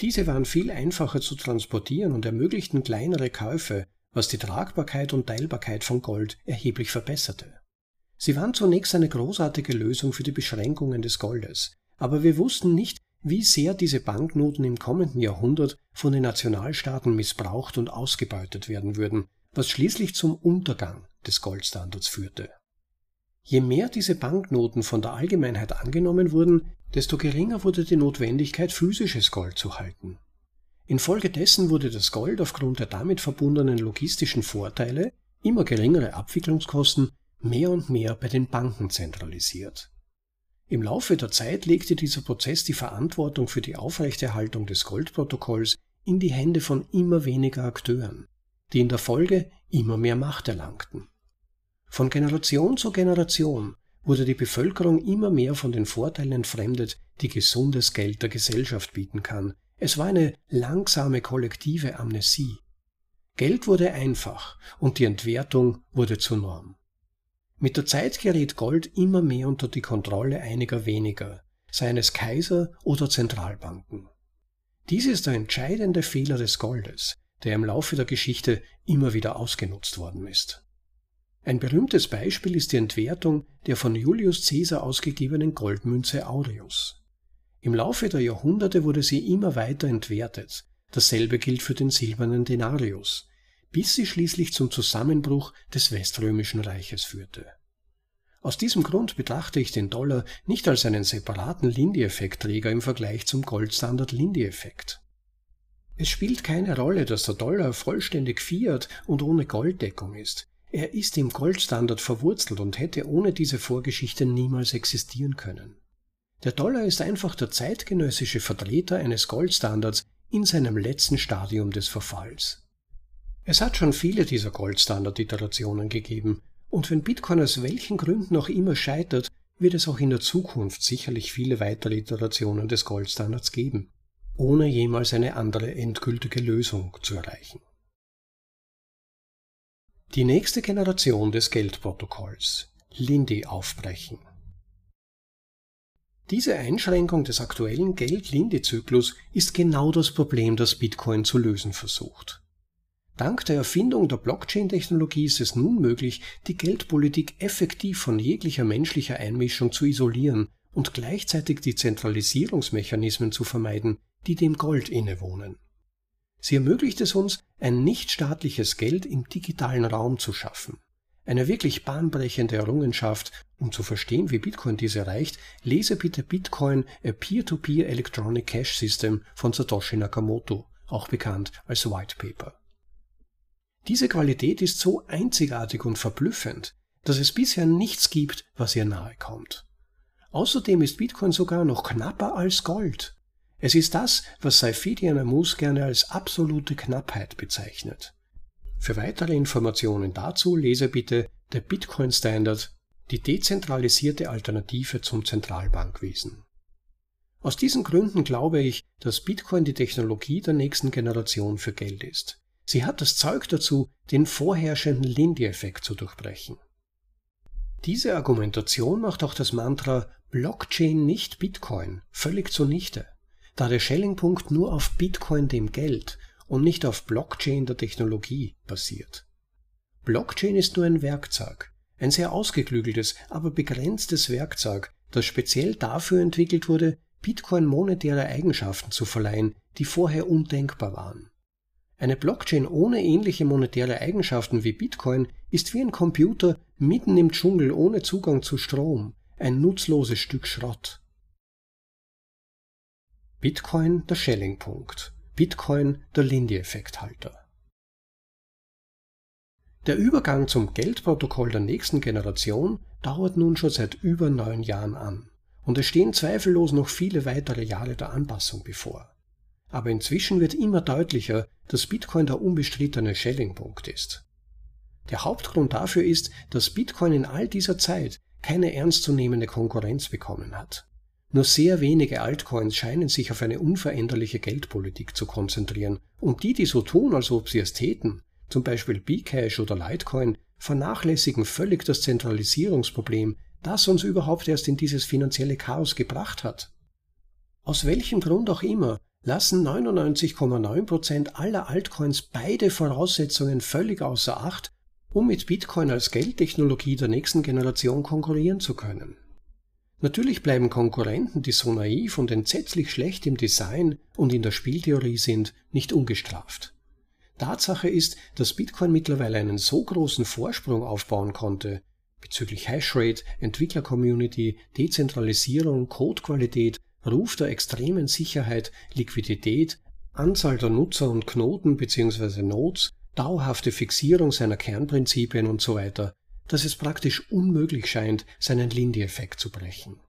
Diese waren viel einfacher zu transportieren und ermöglichten kleinere Käufe, was die Tragbarkeit und Teilbarkeit von Gold erheblich verbesserte. Sie waren zunächst eine großartige Lösung für die Beschränkungen des Goldes, aber wir wussten nicht, wie sehr diese Banknoten im kommenden Jahrhundert von den Nationalstaaten missbraucht und ausgebeutet werden würden, was schließlich zum Untergang des Goldstandards führte. Je mehr diese Banknoten von der Allgemeinheit angenommen wurden, desto geringer wurde die Notwendigkeit, physisches Gold zu halten. Infolgedessen wurde das Gold aufgrund der damit verbundenen logistischen Vorteile, immer geringere Abwicklungskosten, mehr und mehr bei den Banken zentralisiert. Im Laufe der Zeit legte dieser Prozess die Verantwortung für die Aufrechterhaltung des Goldprotokolls in die Hände von immer weniger Akteuren, die in der Folge immer mehr Macht erlangten. Von Generation zu Generation wurde die Bevölkerung immer mehr von den Vorteilen entfremdet, die gesundes Geld der Gesellschaft bieten kann. Es war eine langsame kollektive Amnesie. Geld wurde einfach und die Entwertung wurde zur Norm. Mit der Zeit gerät Gold immer mehr unter die Kontrolle einiger weniger, seien es Kaiser oder Zentralbanken. Dies ist der entscheidende Fehler des Goldes, der im Laufe der Geschichte immer wieder ausgenutzt worden ist. Ein berühmtes Beispiel ist die Entwertung der von Julius Caesar ausgegebenen Goldmünze Aureus. Im Laufe der Jahrhunderte wurde sie immer weiter entwertet, dasselbe gilt für den silbernen Denarius, bis sie schließlich zum Zusammenbruch des Weströmischen Reiches führte. Aus diesem Grund betrachte ich den Dollar nicht als einen separaten Lindy-Effektträger im Vergleich zum Goldstandard Lindy-Effekt. Es spielt keine Rolle, dass der Dollar vollständig Fiat und ohne Golddeckung ist. Er ist im Goldstandard verwurzelt und hätte ohne diese Vorgeschichte niemals existieren können. Der Dollar ist einfach der zeitgenössische Vertreter eines Goldstandards in seinem letzten Stadium des Verfalls. Es hat schon viele dieser Goldstandard-Iterationen gegeben, und wenn Bitcoin aus welchen Gründen auch immer scheitert, wird es auch in der Zukunft sicherlich viele weitere Iterationen des Goldstandards geben, ohne jemals eine andere endgültige Lösung zu erreichen. Die nächste Generation des Geldprotokolls, Lindy aufbrechen. Diese Einschränkung des aktuellen Geld-Lindy-Zyklus ist genau das Problem, das Bitcoin zu lösen versucht. Dank der Erfindung der Blockchain-Technologie ist es nun möglich, die Geldpolitik effektiv von jeglicher menschlicher Einmischung zu isolieren und gleichzeitig die Zentralisierungsmechanismen zu vermeiden, die dem Gold innewohnen. Sie ermöglicht es uns, ein nichtstaatliches Geld im digitalen Raum zu schaffen. Eine wirklich bahnbrechende Errungenschaft. Um zu verstehen, wie Bitcoin dies erreicht, lese bitte Bitcoin, a Peer-to-Peer -Peer Electronic Cash System von Satoshi Nakamoto, auch bekannt als White Paper. Diese Qualität ist so einzigartig und verblüffend, dass es bisher nichts gibt, was ihr nahe kommt. Außerdem ist Bitcoin sogar noch knapper als Gold. Es ist das, was Saifidian Amus gerne als absolute Knappheit bezeichnet. Für weitere Informationen dazu lese bitte der Bitcoin Standard, die dezentralisierte Alternative zum Zentralbankwesen. Aus diesen Gründen glaube ich, dass Bitcoin die Technologie der nächsten Generation für Geld ist. Sie hat das Zeug dazu, den vorherrschenden Lindy-Effekt zu durchbrechen. Diese Argumentation macht auch das Mantra Blockchain nicht Bitcoin völlig zunichte da der Schelling-Punkt nur auf Bitcoin dem Geld und nicht auf Blockchain der Technologie basiert. Blockchain ist nur ein Werkzeug, ein sehr ausgeklügeltes, aber begrenztes Werkzeug, das speziell dafür entwickelt wurde, Bitcoin monetäre Eigenschaften zu verleihen, die vorher undenkbar waren. Eine Blockchain ohne ähnliche monetäre Eigenschaften wie Bitcoin ist wie ein Computer mitten im Dschungel ohne Zugang zu Strom, ein nutzloses Stück Schrott. Bitcoin der Schelling-Punkt, Bitcoin der Lindy-Effekthalter. Der Übergang zum Geldprotokoll der nächsten Generation dauert nun schon seit über neun Jahren an und es stehen zweifellos noch viele weitere Jahre der Anpassung bevor. Aber inzwischen wird immer deutlicher, dass Bitcoin der unbestrittene Schelling-Punkt ist. Der Hauptgrund dafür ist, dass Bitcoin in all dieser Zeit keine ernstzunehmende Konkurrenz bekommen hat. Nur sehr wenige Altcoins scheinen sich auf eine unveränderliche Geldpolitik zu konzentrieren und die, die so tun, als ob sie es täten, zum Beispiel Bcash oder Litecoin, vernachlässigen völlig das Zentralisierungsproblem, das uns überhaupt erst in dieses finanzielle Chaos gebracht hat. Aus welchem Grund auch immer lassen 99,9% aller Altcoins beide Voraussetzungen völlig außer Acht, um mit Bitcoin als Geldtechnologie der nächsten Generation konkurrieren zu können. Natürlich bleiben Konkurrenten, die so naiv und entsetzlich schlecht im Design und in der Spieltheorie sind, nicht ungestraft. Tatsache ist, dass Bitcoin mittlerweile einen so großen Vorsprung aufbauen konnte, bezüglich Hashrate, Entwicklercommunity, Dezentralisierung, Codequalität, Ruf der extremen Sicherheit, Liquidität, Anzahl der Nutzer und Knoten bzw. Nodes, dauerhafte Fixierung seiner Kernprinzipien und so weiter, dass es praktisch unmöglich scheint, seinen Lindy-Effekt zu brechen.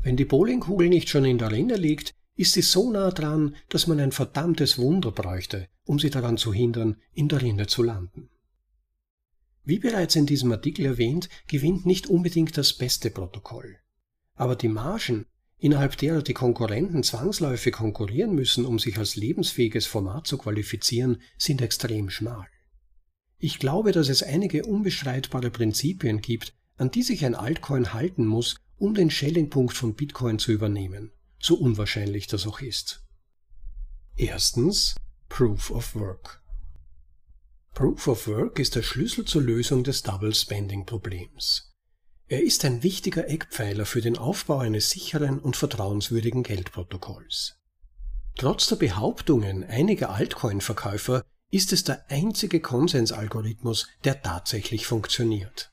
Wenn die Bowlingkugel nicht schon in der Rinne liegt, ist sie so nah dran, dass man ein verdammtes Wunder bräuchte, um sie daran zu hindern, in der Rinne zu landen. Wie bereits in diesem Artikel erwähnt, gewinnt nicht unbedingt das beste Protokoll. Aber die Margen, innerhalb derer die Konkurrenten zwangsläufig konkurrieren müssen, um sich als lebensfähiges Format zu qualifizieren, sind extrem schmal. Ich glaube, dass es einige unbestreitbare Prinzipien gibt, an die sich ein Altcoin halten muss, um den Schellingpunkt von Bitcoin zu übernehmen, so unwahrscheinlich das auch ist. Erstens Proof of Work. Proof of Work ist der Schlüssel zur Lösung des Double Spending Problems. Er ist ein wichtiger Eckpfeiler für den Aufbau eines sicheren und vertrauenswürdigen Geldprotokolls. Trotz der Behauptungen einiger Altcoin-Verkäufer ist es der einzige Konsensalgorithmus, der tatsächlich funktioniert.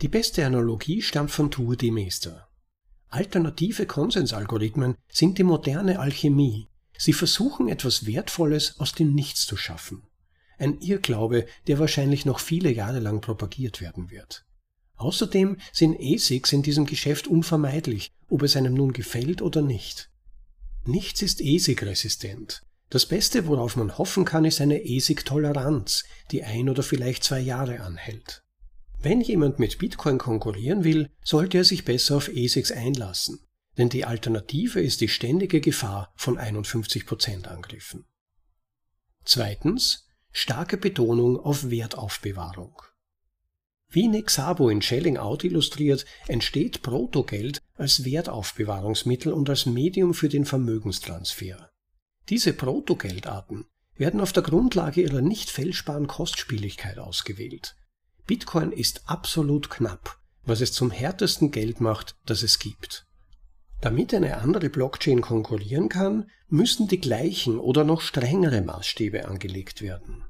Die beste Analogie stammt von Tour de Meester. Alternative Konsensalgorithmen sind die moderne Alchemie. Sie versuchen etwas Wertvolles aus dem Nichts zu schaffen. Ein Irrglaube, der wahrscheinlich noch viele Jahre lang propagiert werden wird. Außerdem sind ASICs in diesem Geschäft unvermeidlich, ob es einem nun gefällt oder nicht. Nichts ist ASIC-resistent. Das Beste, worauf man hoffen kann, ist eine ASIC-Toleranz, die ein oder vielleicht zwei Jahre anhält. Wenn jemand mit Bitcoin konkurrieren will, sollte er sich besser auf ASICs einlassen, denn die Alternative ist die ständige Gefahr von 51% Angriffen. Zweitens, starke Betonung auf Wertaufbewahrung. Wie Nick in Shelling Out illustriert, entsteht Protogeld als Wertaufbewahrungsmittel und als Medium für den Vermögenstransfer. Diese Protogeldarten werden auf der Grundlage ihrer nicht fälschbaren Kostspieligkeit ausgewählt. Bitcoin ist absolut knapp, was es zum härtesten Geld macht, das es gibt. Damit eine andere Blockchain konkurrieren kann, müssen die gleichen oder noch strengere Maßstäbe angelegt werden.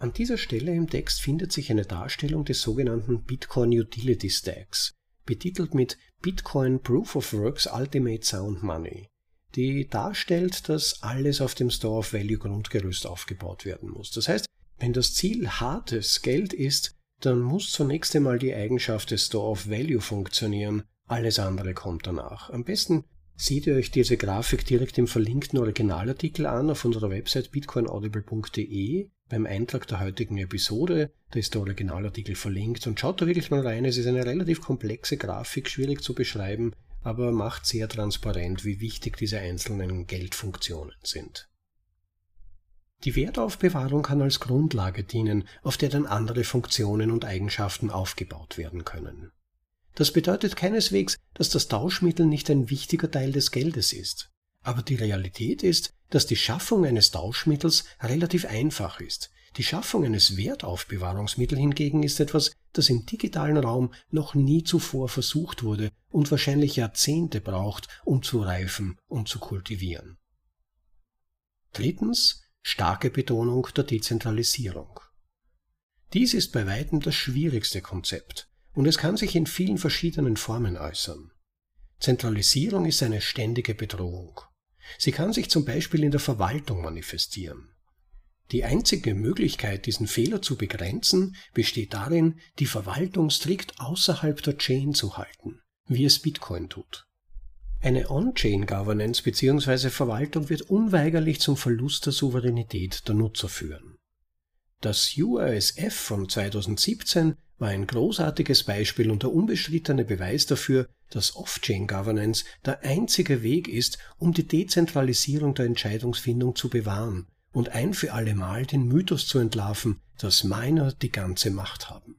An dieser Stelle im Text findet sich eine Darstellung des sogenannten Bitcoin Utility Stacks, betitelt mit Bitcoin Proof of Works Ultimate Sound Money, die darstellt, dass alles auf dem Store of Value Grundgerüst aufgebaut werden muss. Das heißt, wenn das Ziel hartes Geld ist, dann muss zunächst einmal die Eigenschaft des Store of Value funktionieren, alles andere kommt danach. Am besten seht ihr euch diese Grafik direkt im verlinkten Originalartikel an auf unserer Website bitcoinaudible.de beim Eintrag der heutigen Episode. Da ist der Originalartikel verlinkt und schaut da wirklich mal rein. Es ist eine relativ komplexe Grafik, schwierig zu beschreiben, aber macht sehr transparent, wie wichtig diese einzelnen Geldfunktionen sind. Die Wertaufbewahrung kann als Grundlage dienen, auf der dann andere Funktionen und Eigenschaften aufgebaut werden können. Das bedeutet keineswegs, dass das Tauschmittel nicht ein wichtiger Teil des Geldes ist. Aber die Realität ist, dass die Schaffung eines Tauschmittels relativ einfach ist. Die Schaffung eines Wertaufbewahrungsmittels hingegen ist etwas, das im digitalen Raum noch nie zuvor versucht wurde und wahrscheinlich Jahrzehnte braucht, um zu reifen und zu kultivieren. Drittens, starke Betonung der Dezentralisierung. Dies ist bei weitem das schwierigste Konzept und es kann sich in vielen verschiedenen Formen äußern. Zentralisierung ist eine ständige Bedrohung. Sie kann sich zum Beispiel in der Verwaltung manifestieren. Die einzige Möglichkeit, diesen Fehler zu begrenzen, besteht darin, die Verwaltung strikt außerhalb der Chain zu halten, wie es Bitcoin tut. Eine On-Chain-Governance bzw. Verwaltung wird unweigerlich zum Verlust der Souveränität der Nutzer führen. Das URSF von 2017 war ein großartiges Beispiel und der unbestrittene Beweis dafür, dass Off-Chain-Governance der einzige Weg ist, um die Dezentralisierung der Entscheidungsfindung zu bewahren und ein für allemal den Mythos zu entlarven, dass Miner die ganze Macht haben.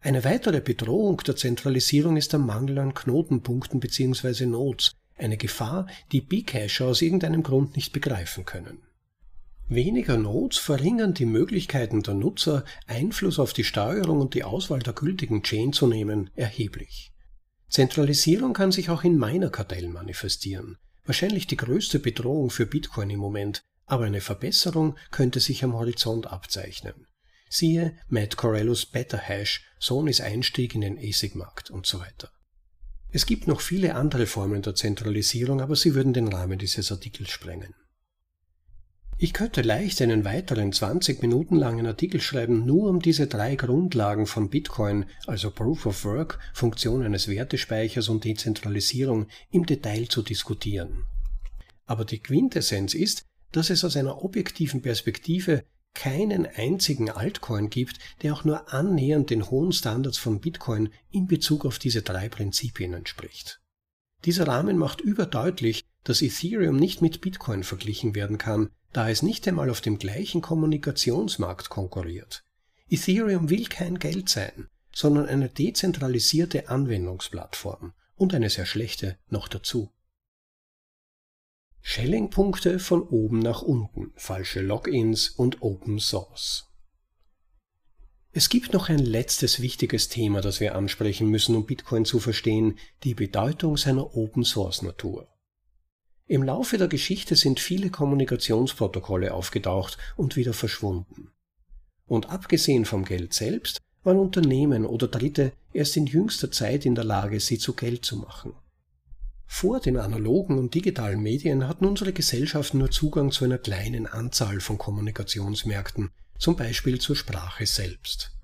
Eine weitere Bedrohung der Zentralisierung ist der Mangel an Knotenpunkten bzw. Nodes, eine Gefahr, die Bcacher aus irgendeinem Grund nicht begreifen können. Weniger Nodes verringern die Möglichkeiten der Nutzer, Einfluss auf die Steuerung und die Auswahl der gültigen Chain zu nehmen, erheblich. Zentralisierung kann sich auch in Minerkartellen manifestieren. Wahrscheinlich die größte Bedrohung für Bitcoin im Moment, aber eine Verbesserung könnte sich am Horizont abzeichnen. Siehe Matt Corellos Better Hash, Sonys Einstieg in den ASIC-Markt und so weiter. Es gibt noch viele andere Formen der Zentralisierung, aber sie würden den Rahmen dieses Artikels sprengen. Ich könnte leicht einen weiteren 20 Minuten langen Artikel schreiben, nur um diese drei Grundlagen von Bitcoin, also Proof of Work, Funktion eines Wertespeichers und Dezentralisierung, im Detail zu diskutieren. Aber die Quintessenz ist, dass es aus einer objektiven Perspektive keinen einzigen Altcoin gibt, der auch nur annähernd den hohen Standards von Bitcoin in Bezug auf diese drei Prinzipien entspricht. Dieser Rahmen macht überdeutlich, dass Ethereum nicht mit Bitcoin verglichen werden kann, da es nicht einmal auf dem gleichen Kommunikationsmarkt konkurriert. Ethereum will kein Geld sein, sondern eine dezentralisierte Anwendungsplattform und eine sehr schlechte noch dazu. Schelling-Punkte von oben nach unten, falsche Logins und Open Source. Es gibt noch ein letztes wichtiges Thema, das wir ansprechen müssen, um Bitcoin zu verstehen, die Bedeutung seiner Open Source Natur. Im Laufe der Geschichte sind viele Kommunikationsprotokolle aufgetaucht und wieder verschwunden. Und abgesehen vom Geld selbst waren Unternehmen oder Dritte erst in jüngster Zeit in der Lage, sie zu Geld zu machen. Vor den analogen und digitalen Medien hatten unsere Gesellschaften nur Zugang zu einer kleinen Anzahl von Kommunikationsmärkten, zum Beispiel zur Sprache selbst.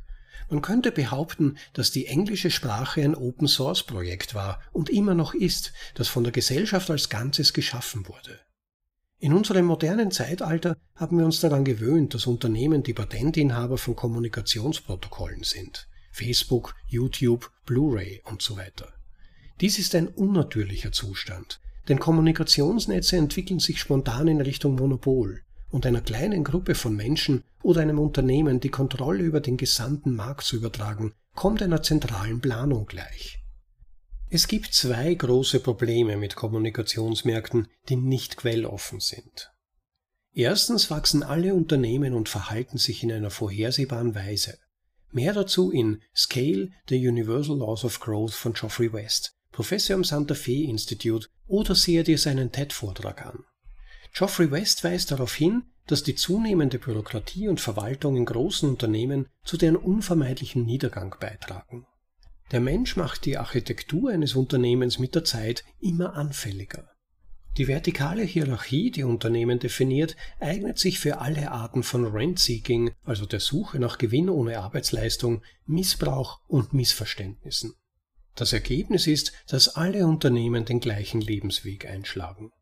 Man könnte behaupten, dass die englische Sprache ein Open Source Projekt war und immer noch ist, das von der Gesellschaft als Ganzes geschaffen wurde. In unserem modernen Zeitalter haben wir uns daran gewöhnt, dass Unternehmen die Patentinhaber von Kommunikationsprotokollen sind. Facebook, YouTube, Blu-ray und so weiter. Dies ist ein unnatürlicher Zustand, denn Kommunikationsnetze entwickeln sich spontan in Richtung Monopol und einer kleinen Gruppe von Menschen oder einem Unternehmen die Kontrolle über den gesamten Markt zu übertragen, kommt einer zentralen Planung gleich. Es gibt zwei große Probleme mit Kommunikationsmärkten, die nicht quelloffen sind. Erstens wachsen alle Unternehmen und verhalten sich in einer vorhersehbaren Weise. Mehr dazu in Scale, The Universal Laws of Growth von Geoffrey West, Professor am Santa Fe Institute oder sehe dir seinen TED-Vortrag an. Geoffrey West weist darauf hin, dass die zunehmende Bürokratie und Verwaltung in großen Unternehmen zu deren unvermeidlichen Niedergang beitragen. Der Mensch macht die Architektur eines Unternehmens mit der Zeit immer anfälliger. Die vertikale Hierarchie, die Unternehmen definiert, eignet sich für alle Arten von Rent-Seeking, also der Suche nach Gewinn ohne Arbeitsleistung, Missbrauch und Missverständnissen. Das Ergebnis ist, dass alle Unternehmen den gleichen Lebensweg einschlagen.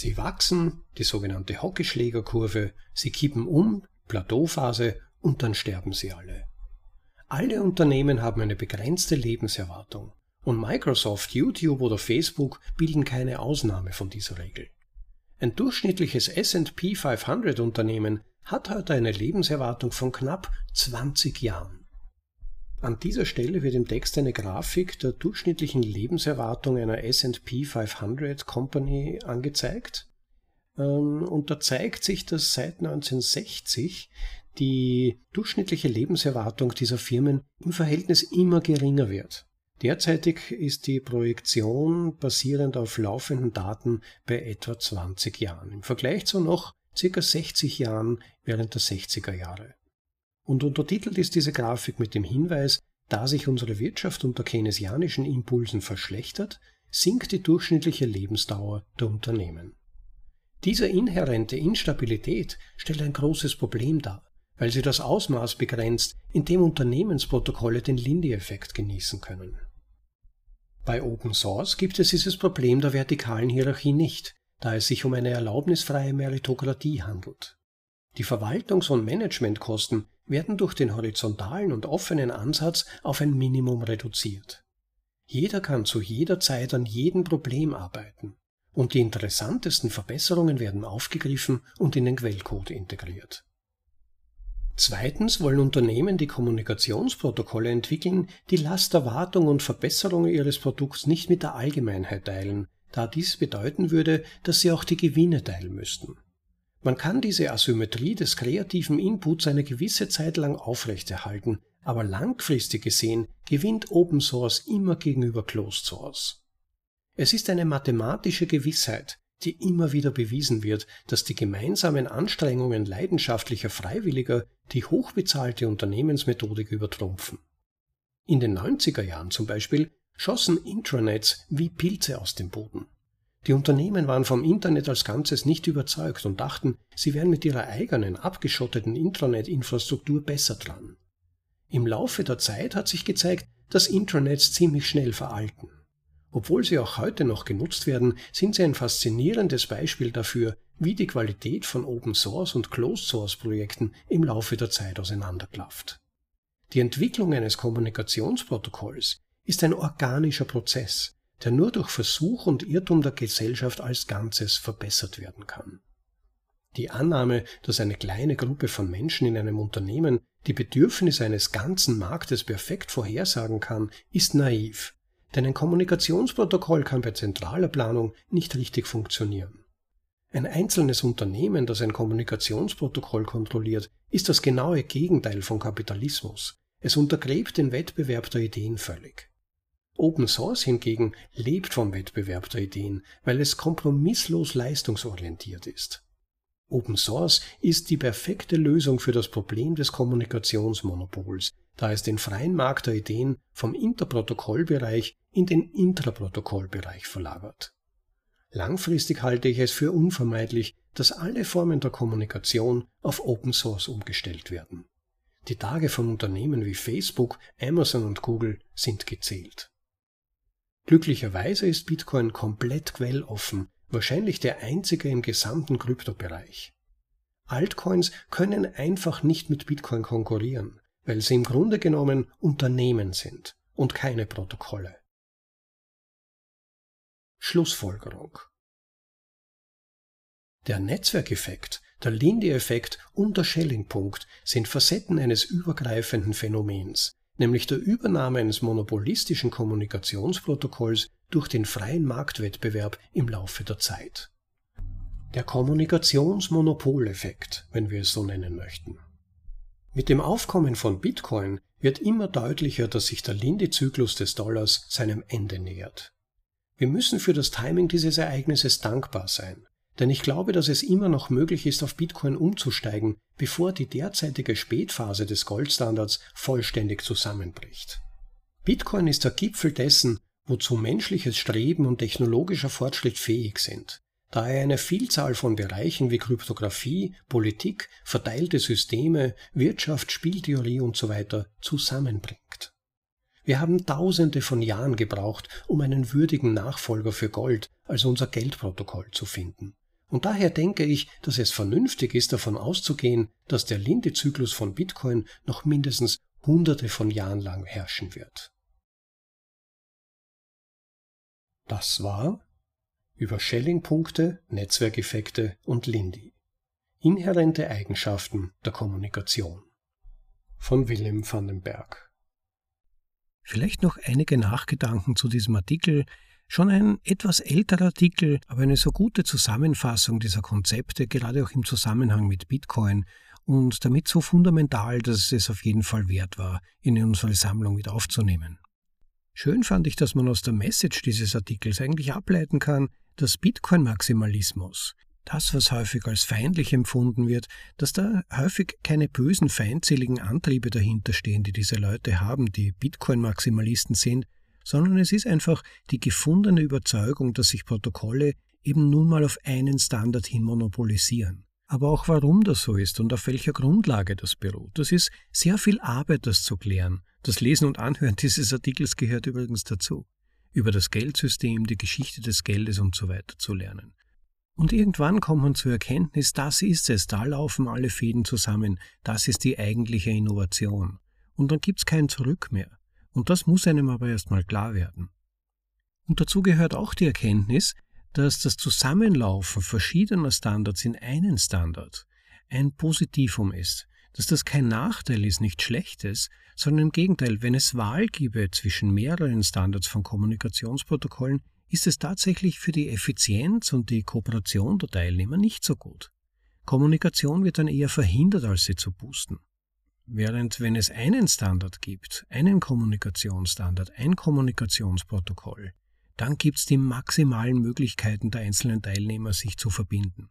Sie wachsen, die sogenannte Hockeyschlägerkurve, sie kippen um, Plateauphase und dann sterben sie alle. Alle Unternehmen haben eine begrenzte Lebenserwartung und Microsoft, YouTube oder Facebook bilden keine Ausnahme von dieser Regel. Ein durchschnittliches SP 500 Unternehmen hat heute eine Lebenserwartung von knapp 20 Jahren. An dieser Stelle wird im Text eine Grafik der durchschnittlichen Lebenserwartung einer S&P 500 Company angezeigt. Ähm, und da zeigt sich, dass seit 1960 die durchschnittliche Lebenserwartung dieser Firmen im Verhältnis immer geringer wird. Derzeitig ist die Projektion basierend auf laufenden Daten bei etwa 20 Jahren, im Vergleich zu noch ca. 60 Jahren während der 60er Jahre und untertitelt ist diese Grafik mit dem Hinweis, da sich unsere Wirtschaft unter keynesianischen Impulsen verschlechtert, sinkt die durchschnittliche Lebensdauer der Unternehmen. Diese inhärente Instabilität stellt ein großes Problem dar, weil sie das Ausmaß begrenzt, in dem Unternehmensprotokolle den Lindy-Effekt genießen können. Bei Open Source gibt es dieses Problem der vertikalen Hierarchie nicht, da es sich um eine erlaubnisfreie Meritokratie handelt. Die Verwaltungs- und Managementkosten werden durch den horizontalen und offenen Ansatz auf ein Minimum reduziert. Jeder kann zu jeder Zeit an jedem Problem arbeiten und die interessantesten Verbesserungen werden aufgegriffen und in den Quellcode integriert. Zweitens wollen Unternehmen, die Kommunikationsprotokolle entwickeln, die Last der Wartung und Verbesserung ihres Produkts nicht mit der Allgemeinheit teilen, da dies bedeuten würde, dass sie auch die Gewinne teilen müssten. Man kann diese Asymmetrie des kreativen Inputs eine gewisse Zeit lang aufrechterhalten, aber langfristig gesehen gewinnt Open Source immer gegenüber Closed Source. Es ist eine mathematische Gewissheit, die immer wieder bewiesen wird, dass die gemeinsamen Anstrengungen leidenschaftlicher Freiwilliger die hochbezahlte Unternehmensmethodik übertrumpfen. In den 90er Jahren zum Beispiel schossen Intranets wie Pilze aus dem Boden. Die Unternehmen waren vom Internet als Ganzes nicht überzeugt und dachten, sie wären mit ihrer eigenen abgeschotteten Intranet-Infrastruktur besser dran. Im Laufe der Zeit hat sich gezeigt, dass Intranets ziemlich schnell veralten. Obwohl sie auch heute noch genutzt werden, sind sie ein faszinierendes Beispiel dafür, wie die Qualität von Open Source und Closed Source Projekten im Laufe der Zeit auseinanderklafft. Die Entwicklung eines Kommunikationsprotokolls ist ein organischer Prozess, der nur durch Versuch und Irrtum der Gesellschaft als Ganzes verbessert werden kann. Die Annahme, dass eine kleine Gruppe von Menschen in einem Unternehmen die Bedürfnisse eines ganzen Marktes perfekt vorhersagen kann, ist naiv, denn ein Kommunikationsprotokoll kann bei zentraler Planung nicht richtig funktionieren. Ein einzelnes Unternehmen, das ein Kommunikationsprotokoll kontrolliert, ist das genaue Gegenteil von Kapitalismus. Es untergräbt den Wettbewerb der Ideen völlig. Open Source hingegen lebt vom Wettbewerb der Ideen, weil es kompromisslos leistungsorientiert ist. Open Source ist die perfekte Lösung für das Problem des Kommunikationsmonopols, da es den freien Markt der Ideen vom Interprotokollbereich in den Intraprotokollbereich verlagert. Langfristig halte ich es für unvermeidlich, dass alle Formen der Kommunikation auf Open Source umgestellt werden. Die Tage von Unternehmen wie Facebook, Amazon und Google sind gezählt. Glücklicherweise ist Bitcoin komplett quelloffen, wahrscheinlich der einzige im gesamten Kryptobereich. Altcoins können einfach nicht mit Bitcoin konkurrieren, weil sie im Grunde genommen Unternehmen sind und keine Protokolle. Schlussfolgerung Der Netzwerkeffekt, der Lindy-Effekt und der Schelling-Punkt sind Facetten eines übergreifenden Phänomens, nämlich der Übernahme eines monopolistischen Kommunikationsprotokolls durch den freien Marktwettbewerb im Laufe der Zeit. Der Kommunikationsmonopoleffekt, wenn wir es so nennen möchten. Mit dem Aufkommen von Bitcoin wird immer deutlicher, dass sich der Lindy-Zyklus des Dollars seinem Ende nähert. Wir müssen für das Timing dieses Ereignisses dankbar sein, denn ich glaube, dass es immer noch möglich ist, auf Bitcoin umzusteigen, bevor die derzeitige Spätphase des Goldstandards vollständig zusammenbricht. Bitcoin ist der Gipfel dessen, wozu menschliches Streben und technologischer Fortschritt fähig sind, da er eine Vielzahl von Bereichen wie Kryptographie, Politik, verteilte Systeme, Wirtschaft, Spieltheorie usw. So zusammenbringt. Wir haben Tausende von Jahren gebraucht, um einen würdigen Nachfolger für Gold, also unser Geldprotokoll, zu finden. Und daher denke ich, dass es vernünftig ist, davon auszugehen, dass der Linde-Zyklus von Bitcoin noch mindestens hunderte von Jahren lang herrschen wird. Das war über Schelling-Punkte, Netzwerkeffekte und Lindy. Inhärente Eigenschaften der Kommunikation von Willem van den Berg Vielleicht noch einige Nachgedanken zu diesem Artikel. Schon ein etwas älterer Artikel, aber eine so gute Zusammenfassung dieser Konzepte, gerade auch im Zusammenhang mit Bitcoin und damit so fundamental, dass es auf jeden Fall wert war, in unsere Sammlung mit aufzunehmen. Schön fand ich, dass man aus der Message dieses Artikels eigentlich ableiten kann, dass Bitcoin-Maximalismus, das, was häufig als feindlich empfunden wird, dass da häufig keine bösen, feindseligen Antriebe dahinter stehen, die diese Leute haben, die Bitcoin-Maximalisten sind, sondern es ist einfach die gefundene Überzeugung, dass sich Protokolle eben nun mal auf einen Standard hin monopolisieren. Aber auch warum das so ist und auf welcher Grundlage das beruht, das ist sehr viel Arbeit, das zu klären. Das Lesen und Anhören dieses Artikels gehört übrigens dazu. Über das Geldsystem, die Geschichte des Geldes und so weiter zu lernen. Und irgendwann kommt man zur Erkenntnis, das ist es, da laufen alle Fäden zusammen, das ist die eigentliche Innovation. Und dann gibt's kein Zurück mehr. Und das muss einem aber erstmal klar werden. Und dazu gehört auch die Erkenntnis, dass das Zusammenlaufen verschiedener Standards in einen Standard ein Positivum ist, dass das kein Nachteil ist, nicht Schlechtes, sondern im Gegenteil, wenn es Wahl gäbe zwischen mehreren Standards von Kommunikationsprotokollen, ist es tatsächlich für die Effizienz und die Kooperation der Teilnehmer nicht so gut. Kommunikation wird dann eher verhindert, als sie zu boosten. Während wenn es einen Standard gibt, einen Kommunikationsstandard, ein Kommunikationsprotokoll, dann gibt es die maximalen Möglichkeiten der einzelnen Teilnehmer, sich zu verbinden.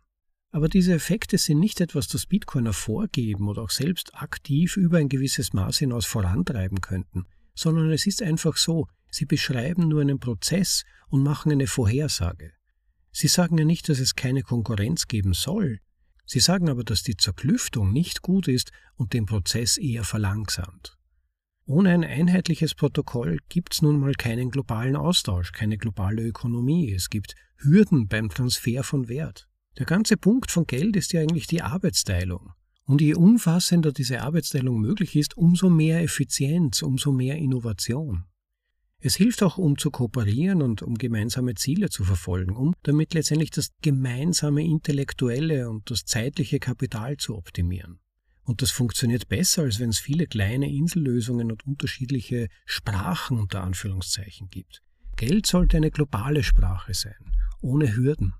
Aber diese Effekte sind nicht etwas, das Bitcoiner vorgeben oder auch selbst aktiv über ein gewisses Maß hinaus vorantreiben könnten, sondern es ist einfach so, Sie beschreiben nur einen Prozess und machen eine Vorhersage. Sie sagen ja nicht, dass es keine Konkurrenz geben soll. Sie sagen aber, dass die Zerklüftung nicht gut ist und den Prozess eher verlangsamt. Ohne ein einheitliches Protokoll gibt es nun mal keinen globalen Austausch, keine globale Ökonomie. Es gibt Hürden beim Transfer von Wert. Der ganze Punkt von Geld ist ja eigentlich die Arbeitsteilung. Und je umfassender diese Arbeitsteilung möglich ist, umso mehr Effizienz, umso mehr Innovation. Es hilft auch, um zu kooperieren und um gemeinsame Ziele zu verfolgen, um damit letztendlich das gemeinsame intellektuelle und das zeitliche Kapital zu optimieren. Und das funktioniert besser, als wenn es viele kleine Insellösungen und unterschiedliche Sprachen unter Anführungszeichen gibt. Geld sollte eine globale Sprache sein, ohne Hürden.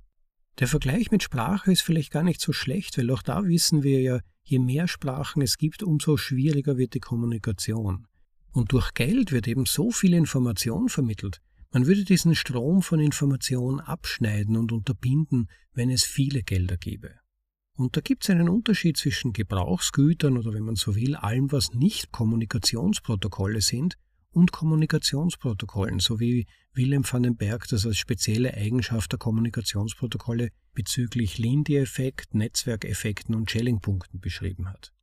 Der Vergleich mit Sprache ist vielleicht gar nicht so schlecht, weil auch da wissen wir ja, je mehr Sprachen es gibt, umso schwieriger wird die Kommunikation. Und durch Geld wird eben so viel Information vermittelt. Man würde diesen Strom von Information abschneiden und unterbinden, wenn es viele Gelder gäbe. Und da gibt es einen Unterschied zwischen Gebrauchsgütern oder wenn man so will, allem, was nicht Kommunikationsprotokolle sind, und Kommunikationsprotokollen, so wie Willem van den Berg das als spezielle Eigenschaft der Kommunikationsprotokolle bezüglich Lindy-Effekt, Netzwerkeffekten und Schelling-Punkten beschrieben hat.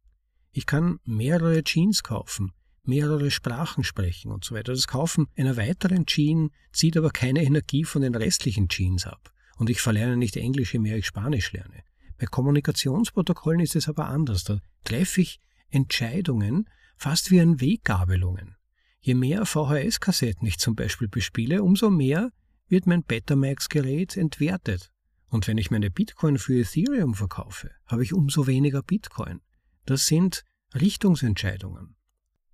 Ich kann mehrere Jeans kaufen, mehrere Sprachen sprechen und so weiter. Das Kaufen einer weiteren Jeans zieht aber keine Energie von den restlichen Jeans ab. Und ich verlerne nicht Englisch, je mehr ich Spanisch lerne. Bei Kommunikationsprotokollen ist es aber anders. Da treffe ich Entscheidungen fast wie an Weggabelungen. Je mehr VHS-Kassetten ich zum Beispiel bespiele, umso mehr wird mein Betamax-Gerät entwertet. Und wenn ich meine Bitcoin für Ethereum verkaufe, habe ich umso weniger Bitcoin. Das sind Richtungsentscheidungen.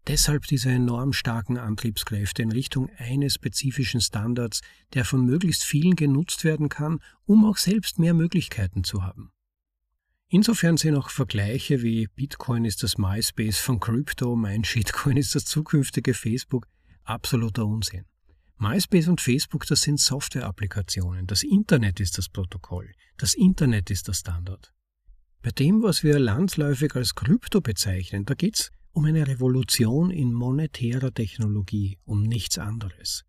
Deshalb diese enorm starken Antriebskräfte in Richtung eines spezifischen Standards, der von möglichst vielen genutzt werden kann, um auch selbst mehr Möglichkeiten zu haben. Insofern sind auch Vergleiche wie Bitcoin ist das MySpace von Crypto, mein Shitcoin ist das zukünftige Facebook absoluter Unsinn. MySpace und Facebook, das sind Software-Applikationen. Das Internet ist das Protokoll. Das Internet ist der Standard. Bei dem, was wir landläufig als Krypto bezeichnen, da geht es um eine Revolution in monetärer Technologie, um nichts anderes.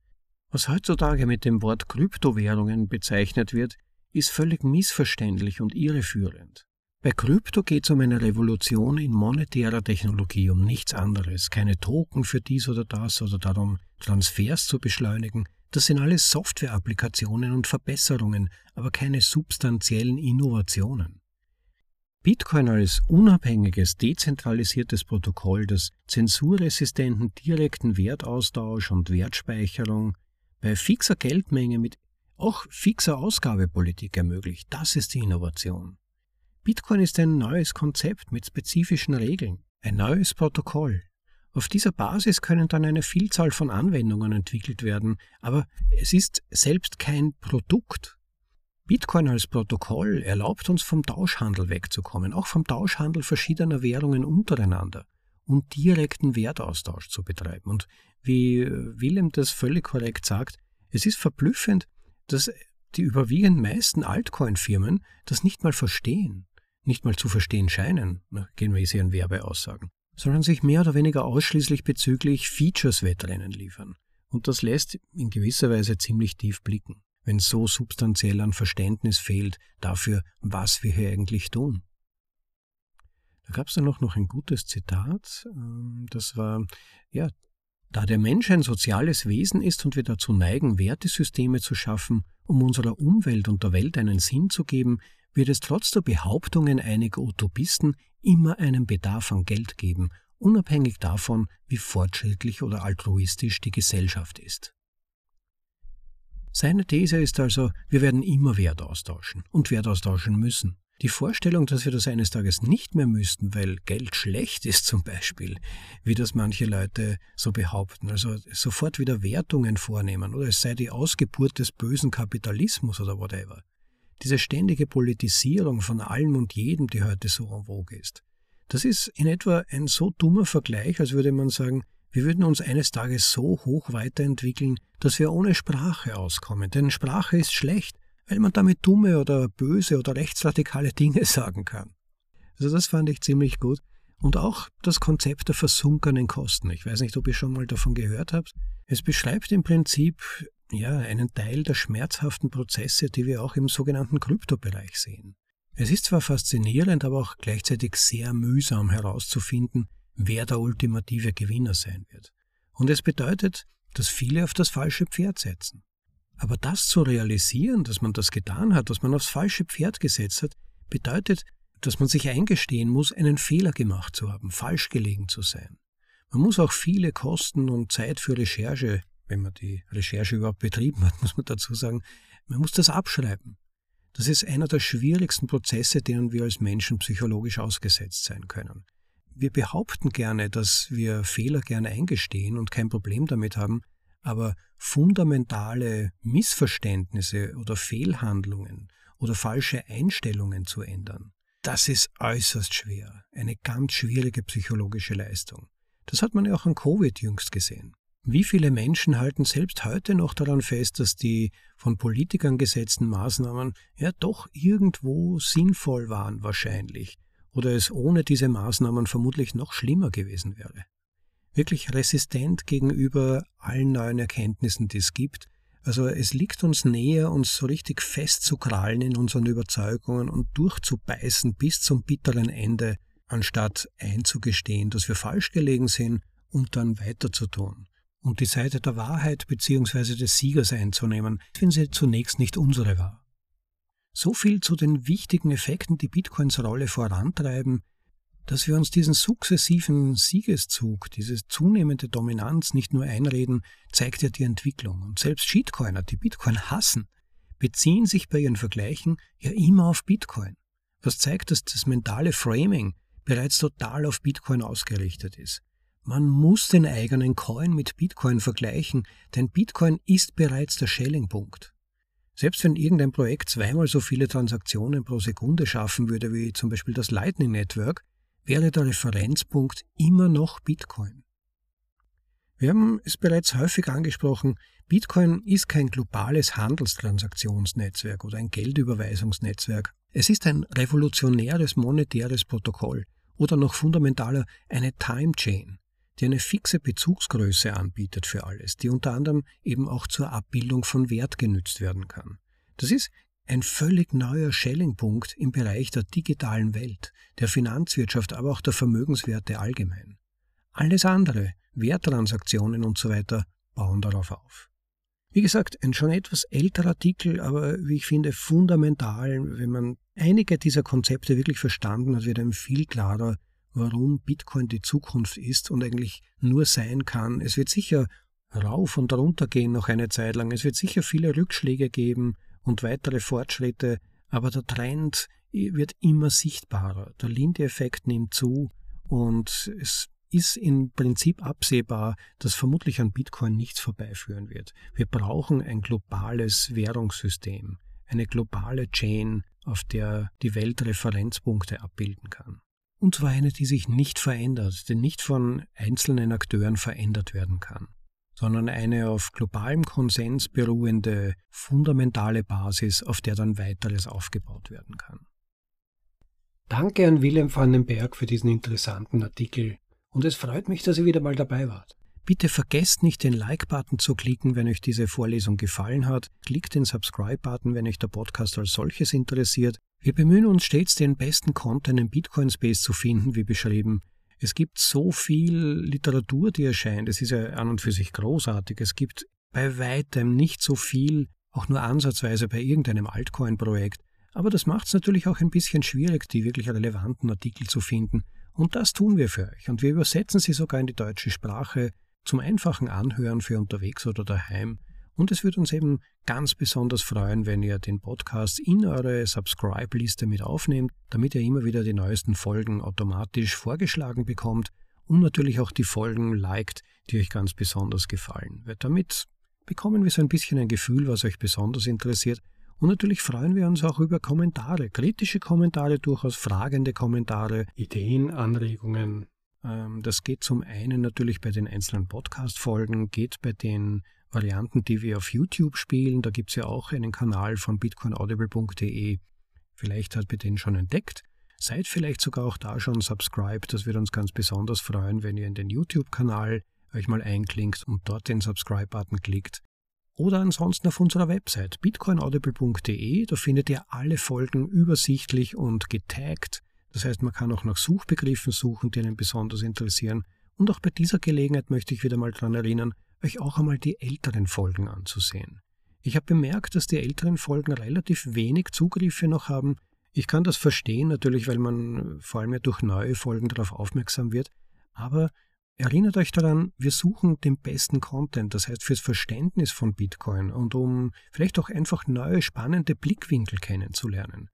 Was heutzutage mit dem Wort Kryptowährungen bezeichnet wird, ist völlig missverständlich und irreführend. Bei Krypto geht es um eine Revolution in monetärer Technologie, um nichts anderes. Keine Token für dies oder das oder darum, Transfers zu beschleunigen. Das sind alles Software-Applikationen und Verbesserungen, aber keine substanziellen Innovationen. Bitcoin als unabhängiges, dezentralisiertes Protokoll, das zensurresistenten direkten Wertaustausch und Wertspeicherung bei fixer Geldmenge mit auch fixer Ausgabepolitik ermöglicht, das ist die Innovation. Bitcoin ist ein neues Konzept mit spezifischen Regeln, ein neues Protokoll. Auf dieser Basis können dann eine Vielzahl von Anwendungen entwickelt werden, aber es ist selbst kein Produkt. Bitcoin als Protokoll erlaubt uns vom Tauschhandel wegzukommen, auch vom Tauschhandel verschiedener Währungen untereinander und direkten Wertaustausch zu betreiben. Und wie Willem das völlig korrekt sagt, es ist verblüffend, dass die überwiegend meisten Altcoin-Firmen das nicht mal verstehen nicht mal zu verstehen scheinen, gehen wir hier in Werbeaussagen, sondern sich mehr oder weniger ausschließlich bezüglich Features-Wettrennen liefern. Und das lässt in gewisser Weise ziemlich tief blicken, wenn so substanziell an Verständnis fehlt dafür, was wir hier eigentlich tun. Da gab es dann auch noch ein gutes Zitat, ähm, das war, ja, da der Mensch ein soziales Wesen ist und wir dazu neigen, Wertesysteme zu schaffen, um unserer Umwelt und der Welt einen Sinn zu geben, wird es trotz der Behauptungen einiger Utopisten immer einen Bedarf an Geld geben, unabhängig davon, wie fortschrittlich oder altruistisch die Gesellschaft ist. Seine These ist also, wir werden immer Wert austauschen und Wert austauschen müssen. Die Vorstellung, dass wir das eines Tages nicht mehr müssten, weil Geld schlecht ist zum Beispiel, wie das manche Leute so behaupten, also sofort wieder Wertungen vornehmen oder es sei die Ausgeburt des bösen Kapitalismus oder whatever, diese ständige Politisierung von allem und jedem, die heute so en vogue ist. Das ist in etwa ein so dummer Vergleich, als würde man sagen, wir würden uns eines Tages so hoch weiterentwickeln, dass wir ohne Sprache auskommen. Denn Sprache ist schlecht, weil man damit dumme oder böse oder rechtsradikale Dinge sagen kann. Also das fand ich ziemlich gut. Und auch das Konzept der versunkenen Kosten. Ich weiß nicht, ob ihr schon mal davon gehört habt. Es beschreibt im Prinzip ja, einen Teil der schmerzhaften Prozesse, die wir auch im sogenannten Kryptobereich sehen. Es ist zwar faszinierend, aber auch gleichzeitig sehr mühsam herauszufinden, wer der ultimative Gewinner sein wird. Und es bedeutet, dass viele auf das falsche Pferd setzen. Aber das zu realisieren, dass man das getan hat, dass man aufs falsche Pferd gesetzt hat, bedeutet, dass man sich eingestehen muss, einen Fehler gemacht zu haben, falsch gelegen zu sein. Man muss auch viele Kosten und Zeit für Recherche, wenn man die Recherche überhaupt betrieben hat, muss man dazu sagen, man muss das abschreiben. Das ist einer der schwierigsten Prozesse, denen wir als Menschen psychologisch ausgesetzt sein können. Wir behaupten gerne, dass wir Fehler gerne eingestehen und kein Problem damit haben, aber fundamentale Missverständnisse oder Fehlhandlungen oder falsche Einstellungen zu ändern, das ist äußerst schwer, eine ganz schwierige psychologische Leistung. Das hat man ja auch an Covid jüngst gesehen. Wie viele Menschen halten selbst heute noch daran fest, dass die von Politikern gesetzten Maßnahmen ja doch irgendwo sinnvoll waren wahrscheinlich oder es ohne diese Maßnahmen vermutlich noch schlimmer gewesen wäre? Wirklich resistent gegenüber allen neuen Erkenntnissen, die es gibt. Also es liegt uns näher, uns so richtig festzukrallen in unseren Überzeugungen und durchzubeißen bis zum bitteren Ende, anstatt einzugestehen, dass wir falsch gelegen sind und dann weiterzutun und die Seite der Wahrheit bzw. des Siegers einzunehmen, wenn sie zunächst nicht unsere war. So viel zu den wichtigen Effekten, die Bitcoins Rolle vorantreiben, dass wir uns diesen sukzessiven Siegeszug, diese zunehmende Dominanz nicht nur einreden, zeigt ja die Entwicklung. Und selbst Shitcoiner, die Bitcoin hassen, beziehen sich bei ihren Vergleichen ja immer auf Bitcoin. Was zeigt, dass das mentale Framing bereits total auf Bitcoin ausgerichtet ist. Man muss den eigenen Coin mit Bitcoin vergleichen, denn Bitcoin ist bereits der Schelling-Punkt. Selbst wenn irgendein Projekt zweimal so viele Transaktionen pro Sekunde schaffen würde wie zum Beispiel das Lightning Network, wäre der Referenzpunkt immer noch Bitcoin. Wir haben es bereits häufig angesprochen, Bitcoin ist kein globales Handelstransaktionsnetzwerk oder ein Geldüberweisungsnetzwerk. Es ist ein revolutionäres monetäres Protokoll oder noch fundamentaler eine Time Chain die eine fixe Bezugsgröße anbietet für alles, die unter anderem eben auch zur Abbildung von Wert genützt werden kann. Das ist ein völlig neuer Schellingpunkt im Bereich der digitalen Welt, der Finanzwirtschaft, aber auch der Vermögenswerte allgemein. Alles andere, Werttransaktionen und so weiter, bauen darauf auf. Wie gesagt, ein schon etwas älterer Artikel, aber wie ich finde fundamental, wenn man einige dieser Konzepte wirklich verstanden hat, wird einem viel klarer, warum Bitcoin die Zukunft ist und eigentlich nur sein kann. Es wird sicher rauf und runter gehen noch eine Zeit lang. Es wird sicher viele Rückschläge geben und weitere Fortschritte, aber der Trend wird immer sichtbarer. Der Linde-Effekt nimmt zu und es ist im Prinzip absehbar, dass vermutlich an Bitcoin nichts vorbeiführen wird. Wir brauchen ein globales Währungssystem, eine globale Chain, auf der die Welt Referenzpunkte abbilden kann und zwar eine, die sich nicht verändert, die nicht von einzelnen Akteuren verändert werden kann, sondern eine auf globalem Konsens beruhende, fundamentale Basis, auf der dann weiteres aufgebaut werden kann. Danke an Wilhelm van den Berg für diesen interessanten Artikel und es freut mich, dass ihr wieder mal dabei wart. Bitte vergesst nicht, den Like-Button zu klicken, wenn euch diese Vorlesung gefallen hat. Klickt den Subscribe-Button, wenn euch der Podcast als solches interessiert. Wir bemühen uns stets, den besten Content im Bitcoin-Space zu finden, wie beschrieben. Es gibt so viel Literatur, die erscheint. Es ist ja an und für sich großartig. Es gibt bei weitem nicht so viel, auch nur ansatzweise bei irgendeinem Altcoin-Projekt. Aber das macht es natürlich auch ein bisschen schwierig, die wirklich relevanten Artikel zu finden. Und das tun wir für euch. Und wir übersetzen sie sogar in die deutsche Sprache zum einfachen Anhören für unterwegs oder daheim. Und es würde uns eben ganz besonders freuen, wenn ihr den Podcast in eure Subscribe-Liste mit aufnehmt, damit ihr immer wieder die neuesten Folgen automatisch vorgeschlagen bekommt und natürlich auch die Folgen liked, die euch ganz besonders gefallen. Weil damit bekommen wir so ein bisschen ein Gefühl, was euch besonders interessiert. Und natürlich freuen wir uns auch über Kommentare, kritische Kommentare, durchaus fragende Kommentare, Ideen, Anregungen. Ähm, das geht zum einen natürlich bei den einzelnen Podcast-Folgen, geht bei den Varianten, die wir auf YouTube spielen. Da gibt es ja auch einen Kanal von bitcoinaudible.de. Vielleicht habt ihr den schon entdeckt. Seid vielleicht sogar auch da schon subscribed. Das wird uns ganz besonders freuen, wenn ihr in den YouTube-Kanal euch mal einklingt und dort den Subscribe-Button klickt. Oder ansonsten auf unserer Website bitcoinaudible.de. Da findet ihr alle Folgen übersichtlich und getaggt Das heißt, man kann auch nach Suchbegriffen suchen, die einen besonders interessieren. Und auch bei dieser Gelegenheit möchte ich wieder mal daran erinnern, euch auch einmal die älteren Folgen anzusehen. Ich habe bemerkt, dass die älteren Folgen relativ wenig Zugriffe noch haben. Ich kann das verstehen, natürlich, weil man vor allem ja durch neue Folgen darauf aufmerksam wird. Aber erinnert euch daran, wir suchen den besten Content, das heißt fürs Verständnis von Bitcoin und um vielleicht auch einfach neue spannende Blickwinkel kennenzulernen.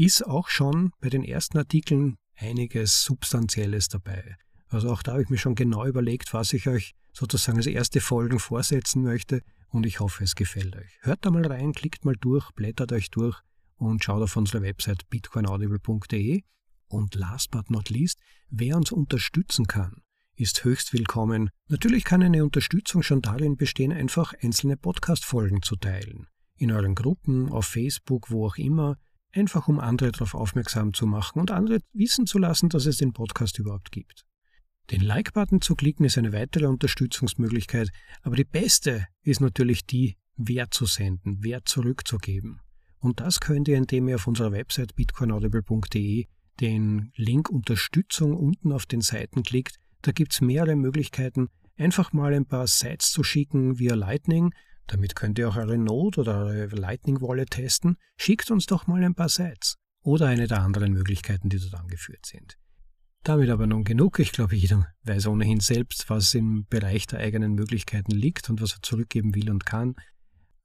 Ist auch schon bei den ersten Artikeln einiges Substanzielles dabei. Also auch da habe ich mir schon genau überlegt, was ich euch sozusagen als erste Folgen vorsetzen möchte und ich hoffe, es gefällt euch. Hört da mal rein, klickt mal durch, blättert euch durch und schaut auf unsere Website bitcoinaudible.de. Und last but not least, wer uns unterstützen kann, ist höchst willkommen. Natürlich kann eine Unterstützung schon darin bestehen, einfach einzelne Podcast-Folgen zu teilen. In euren Gruppen, auf Facebook, wo auch immer, einfach um andere darauf aufmerksam zu machen und andere wissen zu lassen, dass es den Podcast überhaupt gibt. Den Like-Button zu klicken ist eine weitere Unterstützungsmöglichkeit, aber die beste ist natürlich die, Wert zu senden, Wert zurückzugeben. Und das könnt ihr, indem ihr auf unserer Website bitcoinaudible.de den Link Unterstützung unten auf den Seiten klickt. Da gibt es mehrere Möglichkeiten, einfach mal ein paar Sites zu schicken via Lightning. Damit könnt ihr auch eure Node oder eure Lightning Wallet testen. Schickt uns doch mal ein paar Sites. Oder eine der anderen Möglichkeiten, die dort angeführt sind. Damit aber nun genug. Ich glaube, jeder weiß ohnehin selbst, was im Bereich der eigenen Möglichkeiten liegt und was er zurückgeben will und kann.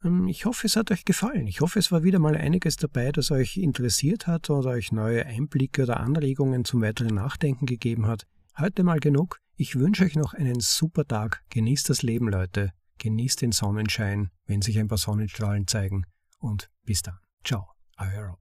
Ähm, ich hoffe, es hat euch gefallen. Ich hoffe, es war wieder mal einiges dabei, das euch interessiert hat oder euch neue Einblicke oder Anregungen zum weiteren Nachdenken gegeben hat. Heute mal genug. Ich wünsche euch noch einen super Tag. Genießt das Leben, Leute. Genießt den Sonnenschein, wenn sich ein paar Sonnenstrahlen zeigen. Und bis dann. Ciao. Euer Rob.